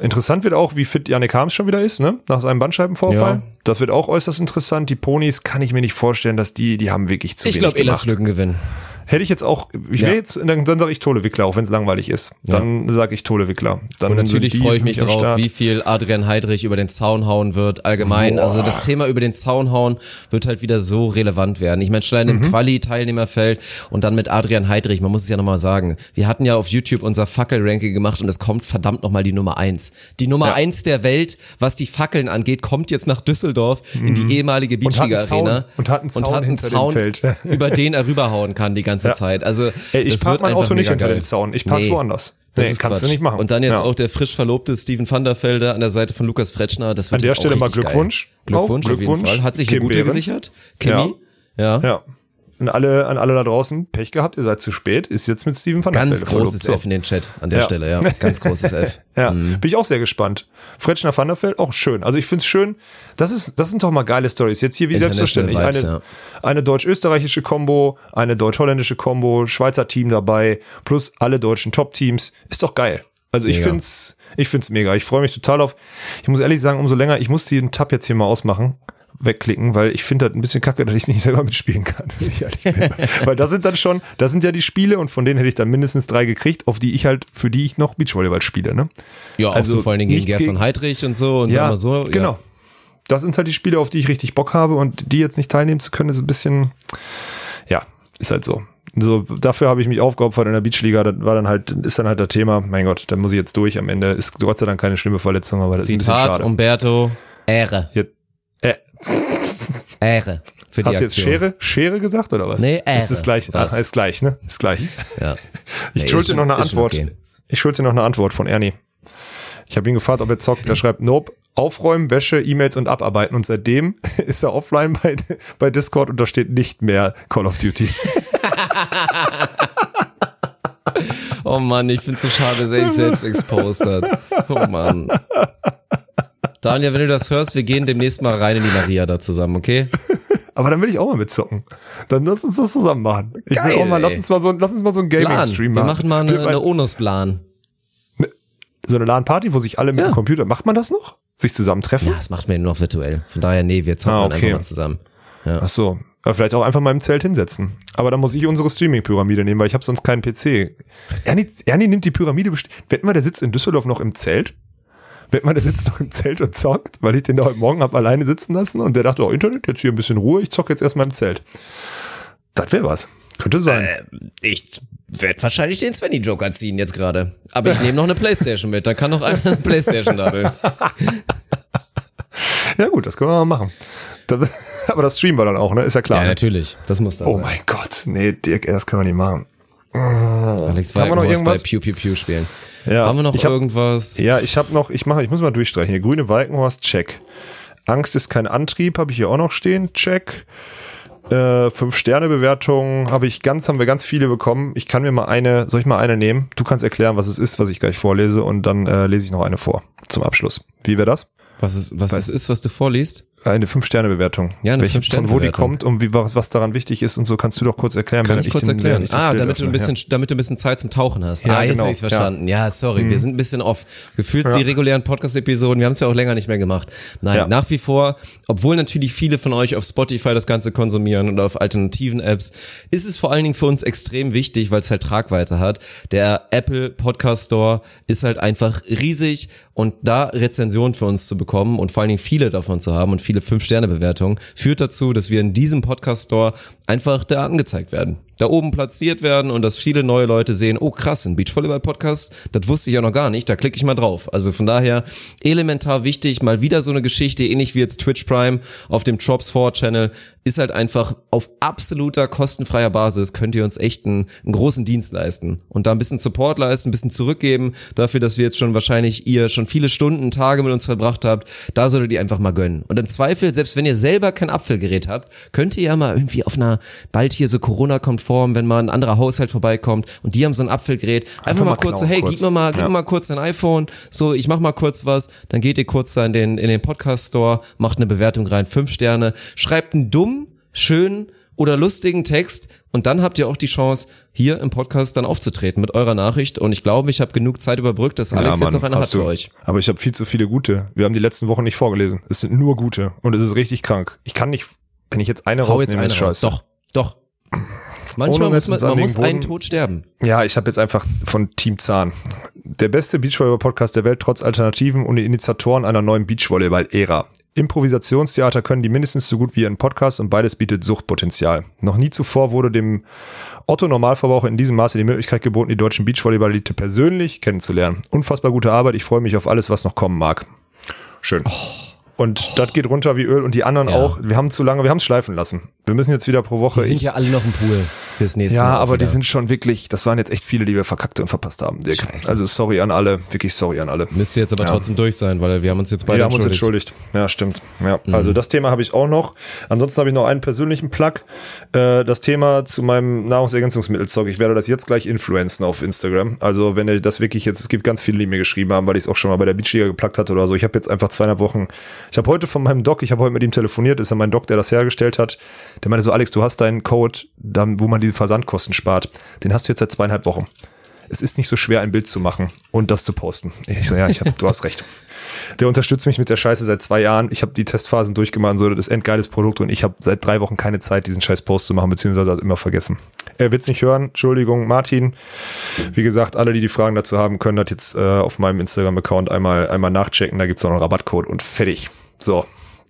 Interessant wird auch, wie fit Janik Harms schon wieder ist, ne? Nach seinem Bandscheibenvorfall. Ja. Das wird auch äußerst interessant. Die Ponys kann ich mir nicht vorstellen, dass die, die haben wirklich zu Ich wenig glaube, Elas gemacht. Flücken gewinnen. Hätte ich jetzt auch, ich Ja. jetzt, dann, dann sage ich Tole Wickler, auch wenn es langweilig ist. Dann sage ich Tole Wickler. Dann Und natürlich freue ich mich darauf, wie viel Adrian Heidrich über den Zaun hauen wird. Allgemein, Boah. also das Thema über den Zaun hauen wird halt wieder so relevant werden. Ich meine, schon allein Mhm. im Quali-Teilnehmerfeld und dann mit Adrian Heidrich, man muss es ja nochmal sagen. Wir hatten ja auf YouTube unser Fackel-Ranking gemacht und es kommt verdammt nochmal die Nummer eins. Die Nummer Ja. eins der Welt, was die Fackeln angeht, kommt jetzt nach Düsseldorf in die ehemalige Mhm. hat einen Beachliga-Arena. Zaun- und hat einen Zaun hinter dem Feld. über den er rüberhauen kann die ganze Ja. Zeit. Also Ey, ich das park wird mein Auto nicht hinter geil. dem Zaun. Ich park's woanders. Das Nee, kannst du Quatsch. nicht machen. Und dann jetzt Ja. auch der frisch verlobte Steven van der Velde an der Seite von Lukas Fretschner. Das wird An der Stelle mal Glückwunsch. Geil. Glückwunsch, Auch auf jeden Glückwunsch. Fall. Hat sich Kim eine gute Behrens. gesichert. Kimi. Ja. Ja. Und alle, an alle da draußen, Pech gehabt, ihr seid zu spät, ist jetzt mit Steven van der Ganz Velde großes. F in den Chat an der Ja. Stelle, ja. Ganz großes F. Ja, bin ich auch sehr gespannt. Fretschner van der Veld, auch schön. Also ich find's schön, das ist, das sind doch mal geile Stories. Jetzt hier wie selbstverständlich. Vibes, eine, eine deutsch-österreichische Combo, eine deutsch-holländische Combo, Schweizer Team dabei, plus alle deutschen Top-Teams. Ist doch geil. Also ich Mega. find's, ich find's mega. Ich freue mich total auf. Ich muss ehrlich sagen, umso länger, ich muss den Tab jetzt hier mal ausmachen wegklicken, weil ich finde das ein bisschen kacke, dass ich nicht selber mitspielen kann. weil das sind dann schon, das sind ja die Spiele und von denen hätte ich dann mindestens drei gekriegt, auf die ich halt, für die ich noch Beachvolleyball spiele, ne? Ja, auch Also so vor allen Dingen gegen Gerson gegen- Heidrich und so und mal so. genau. Ja. Das sind halt die Spiele, auf die ich richtig Bock habe und die jetzt nicht teilnehmen zu können, ist ein bisschen, ja, ist halt so. So, dafür habe ich mich aufgeopfert in der Beachliga, das war dann halt, ist dann halt das Thema, mein Gott, dann muss ich jetzt durch am Ende. Ist Gott sei Dank keine schlimme Verletzung, aber das ist ein bisschen Zitat schade. Umberto. Ehre. Jetzt, äh, Ehre. Für die hast du jetzt. Schere, Schere gesagt oder was? Nee, Ehre. Ist das gleich, ah, ist gleich, ne? Ist gleich. Ja. Ich Nee, schuld ist dir noch eine Antwort. okay. Ich schuld dir noch eine Antwort von Ernie. Ich habe ihn gefragt, ob er zockt. Er schreibt, nope, aufräumen, Wäsche, E-Mails und abarbeiten. Und seitdem ist er offline bei, bei Discord und da steht nicht mehr Call of Duty. Oh Mann, ich find's so schade, dass er sich selbst exposed hat. Oh Mann. Daniel, wenn du das hörst, wir gehen demnächst mal rein in die Maria da zusammen, okay? Aber dann will ich auch mal mitzocken. Dann lass uns das zusammen machen. Ich Geil, will auch mal, lass uns mal so, lass uns mal so einen Plan. Gaming-Stream Wir machen. machen mal eine, eine Onus-Plan. so eine LAN-Party, wo sich alle mit Ja. dem Computer, macht man das noch? sich zusammentreffen? Ja, das macht man nur noch virtuell. Von daher, nee, wir zocken Ah, okay. einfach mal zusammen. Ach so. Aber vielleicht auch einfach mal im Zelt hinsetzen. Aber dann muss ich unsere Streaming-Pyramide nehmen, weil ich habe sonst keinen PC. Ernie, Ernie nimmt die Pyramide bestimmt. Wetten wir, der sitzt in Düsseldorf noch im Zelt? Wir, der sitzt noch im Zelt und zockt, weil ich den da heute Morgen hab alleine sitzen lassen und der dachte, oh, Internet, jetzt hier ein bisschen Ruhe, ich zocke jetzt erstmal im Zelt. Das wäre was. Könnte sein. Ich werde wahrscheinlich den Svenny-Joker ziehen jetzt gerade. Aber ich nehme noch eine Playstation mit. Da kann noch einer eine Playstation daddeln. Ja gut, das können wir mal machen. Aber das streamen wir dann auch, ne? Ist ja klar. Ja, ne? natürlich. Das muss dann Oh sein. mein Gott. Nee, Dirk, das können wir nicht machen. Alex Haben wir noch Walkenhorst bei irgendwas? Pew Pew Pew spielen. Ja, Haben wir noch ich hab- irgendwas? Ja, ich habe noch, ich mache, ich muss mal durchstreichen. Hier, grüne Walkenhorst, check. Angst ist kein Antrieb, habe ich hier auch noch stehen, check. Äh, fünf Sterne Bewertungen habe ich ganz, haben wir ganz viele bekommen. Ich kann mir mal eine, soll ich mal eine nehmen? Du kannst erklären, was es ist, was ich gleich vorlese und dann äh, lese ich noch eine vor zum Abschluss. Wie wäre das? Was es, was es ist, was du vorliest? Eine fünf Sterne Bewertung. Ja, eine Welche, Von wo die Fünf-Sterne-Bewertung. kommt und wie, was, was daran wichtig ist und so kannst du doch kurz erklären. Kann ich kurz den- erklären? ich Ah, Bild damit du, ein bisschen, damit du ein bisschen Zeit zum Tauchen hast. Ja, ah, jetzt genau. habe ich verstanden. Ja, sorry, wir sind ein bisschen off. Gefühlt Ja. die regulären Podcast-Episoden, wir haben es ja auch länger nicht mehr gemacht. Nein, Ja. nach wie vor, obwohl natürlich viele von euch auf Spotify das Ganze konsumieren und auf alternativen Apps, ist es vor allen Dingen für uns extrem wichtig, weil es halt Tragweite hat. Der Apple Podcast Store ist halt einfach riesig und da Rezensionen für uns zu bekommen und vor allen Dingen viele davon zu haben und viele 5-Sterne-Bewertungen, führt dazu, dass wir in diesem Podcast Store einfach da angezeigt werden. Da oben platziert werden und dass viele neue Leute sehen, oh krass, ein Beachvolleyball-Podcast, das wusste ich ja noch gar nicht, da klicke ich mal drauf. Also von daher elementar wichtig, mal wieder so eine Geschichte, ähnlich wie jetzt Twitch Prime auf dem Drops 4 Channel, ist halt einfach auf absoluter kostenfreier Basis könnt ihr uns echt einen, einen großen Dienst leisten und da ein bisschen Support leisten, ein bisschen zurückgeben dafür, dass wir jetzt schon wahrscheinlich ihr schon viele Stunden, Tage mit uns verbracht habt. Da solltet ihr einfach mal gönnen. Und im Zweifel, selbst wenn ihr selber kein Apfelgerät habt, könnt ihr ja mal irgendwie auf einer bald hier so Corona-konform, wenn mal ein anderer Haushalt vorbeikommt und die haben so ein Apfelgerät, einfach, mal mal kurz so, klauen, hey, kurz. gib mir mal, gib Ja. mir mal kurz dein iPhone, so, ich mach mal kurz was, dann geht ihr kurz da in den, in den Podcast-Store, macht eine Bewertung rein, fünf Sterne, schreibt einen dummen, schönen oder lustigen Text und dann habt ihr auch die Chance, hier im Podcast dann aufzutreten mit eurer Nachricht und ich glaube, ich habe genug Zeit überbrückt, dass Alex Ja, jetzt Mann, noch eine hat für euch. Aber ich habe viel zu viele gute. Wir haben die letzten Wochen nicht vorgelesen. Es sind nur gute und es ist richtig krank. Ich kann nicht, wenn ich jetzt eine Hau jetzt rausnehme, eine ist raus. scheiße. Doch, doch. Manchmal muss man, man muss einen. Tod sterben. Ja, ich habe jetzt einfach von Team Zahn. Der beste Beachvolleyball-Podcast der Welt, trotz Alternativen und die Initiatoren einer neuen Beachvolleyball-Ära. Improvisationstheater können die mindestens so gut wie ein Podcast und beides bietet Suchtpotenzial. Noch nie zuvor wurde dem Otto-Normalverbraucher in diesem Maße die Möglichkeit geboten, die deutschen Beachvolleyball-Elite persönlich kennenzulernen. Unfassbar gute Arbeit, ich freue mich auf alles, was noch kommen mag. Schön. Und das geht runter wie Öl und die anderen Ja. auch. Wir haben zu lange, wir haben es schleifen lassen. Wir müssen jetzt wieder pro Woche. Die sind ich- ja alle noch im Pool fürs nächste ja, Mal. auch aber die wieder. sind schon wirklich, das waren jetzt echt viele, die wir verkackt und verpasst haben. Dirk. Scheiße. Also sorry an alle, wirklich sorry an alle. Müsste jetzt aber Ja. trotzdem durch sein, weil wir haben uns jetzt beide Wir haben uns entschuldigt. entschuldigt. Ja, stimmt. Ja, also das Thema habe ich auch noch. Ansonsten habe ich noch einen persönlichen Plug. Äh, das Thema zu meinem Nahrungsergänzungsmittelzeug. Ich werde das jetzt gleich influenzen auf Instagram. Also wenn ihr das wirklich jetzt, es gibt ganz viele, die mir geschrieben haben, weil ich es auch schon mal bei der Beachliga geplagt hatte oder so. Ich habe jetzt einfach zweieinhalb Wochen. Ich habe heute von meinem Doc, ich habe heute mit ihm telefoniert, ist ja mein Doc, der das hergestellt hat. Der meinte so, Alex, du hast deinen Code, wo man die Versandkosten spart. Den hast du jetzt seit zweieinhalb Wochen. Es ist nicht so schwer, ein Bild zu machen und das zu posten. Ich so, ja, ich hab, du hast recht. Der unterstützt mich mit der Scheiße seit zwei Jahren. Ich habe die Testphasen durchgemacht und so, das ist ein endgeiles Produkt und ich habe seit drei Wochen keine Zeit, diesen scheiß Post zu machen, beziehungsweise immer vergessen. Er wird's nicht hören. Entschuldigung, Martin. Wie gesagt, alle, die die Fragen dazu haben, können das jetzt äh, auf meinem Instagram-Account einmal, einmal nachchecken. Da gibt's auch noch einen Rabattcode und fertig. So,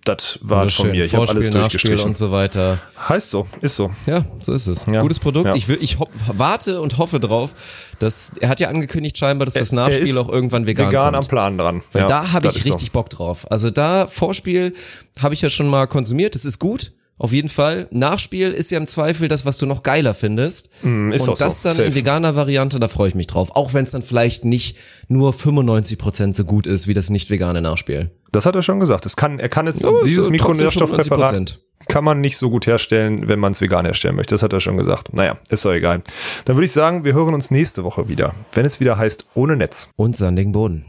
das war von mir. Ich habe alles Nachspiel durchgestrichen. und so weiter. Heißt so, ist so. Ja, so ist es. Ja. Gutes Produkt. Ja. Ich, will, ich warte und hoffe drauf, dass er hat ja angekündigt scheinbar, dass das Er Nachspiel ist auch irgendwann vegan, vegan kommt. am Plan dran. Ja, da habe das ich ist so. richtig Bock drauf. Also da Vorspiel habe ich ja schon mal konsumiert. Das ist gut. Auf jeden Fall. Nachspiel ist ja im Zweifel das, was du noch geiler findest. Mm, ist und auch so. das dann Safe. in veganer Variante, da freue ich mich drauf. Auch wenn es dann vielleicht nicht nur 95% so gut ist wie das nicht vegane Nachspiel. Das hat er schon gesagt. Es kann, er kann es, Ja, es dieses Mikronährstoffpräparat 95%. kann man nicht so gut herstellen, wenn man es vegan herstellen möchte. Das hat er schon gesagt. Naja, ist doch egal. Dann würde ich sagen, wir hören uns nächste Woche wieder, wenn es wieder heißt, ohne Netz. Und sandigen Boden.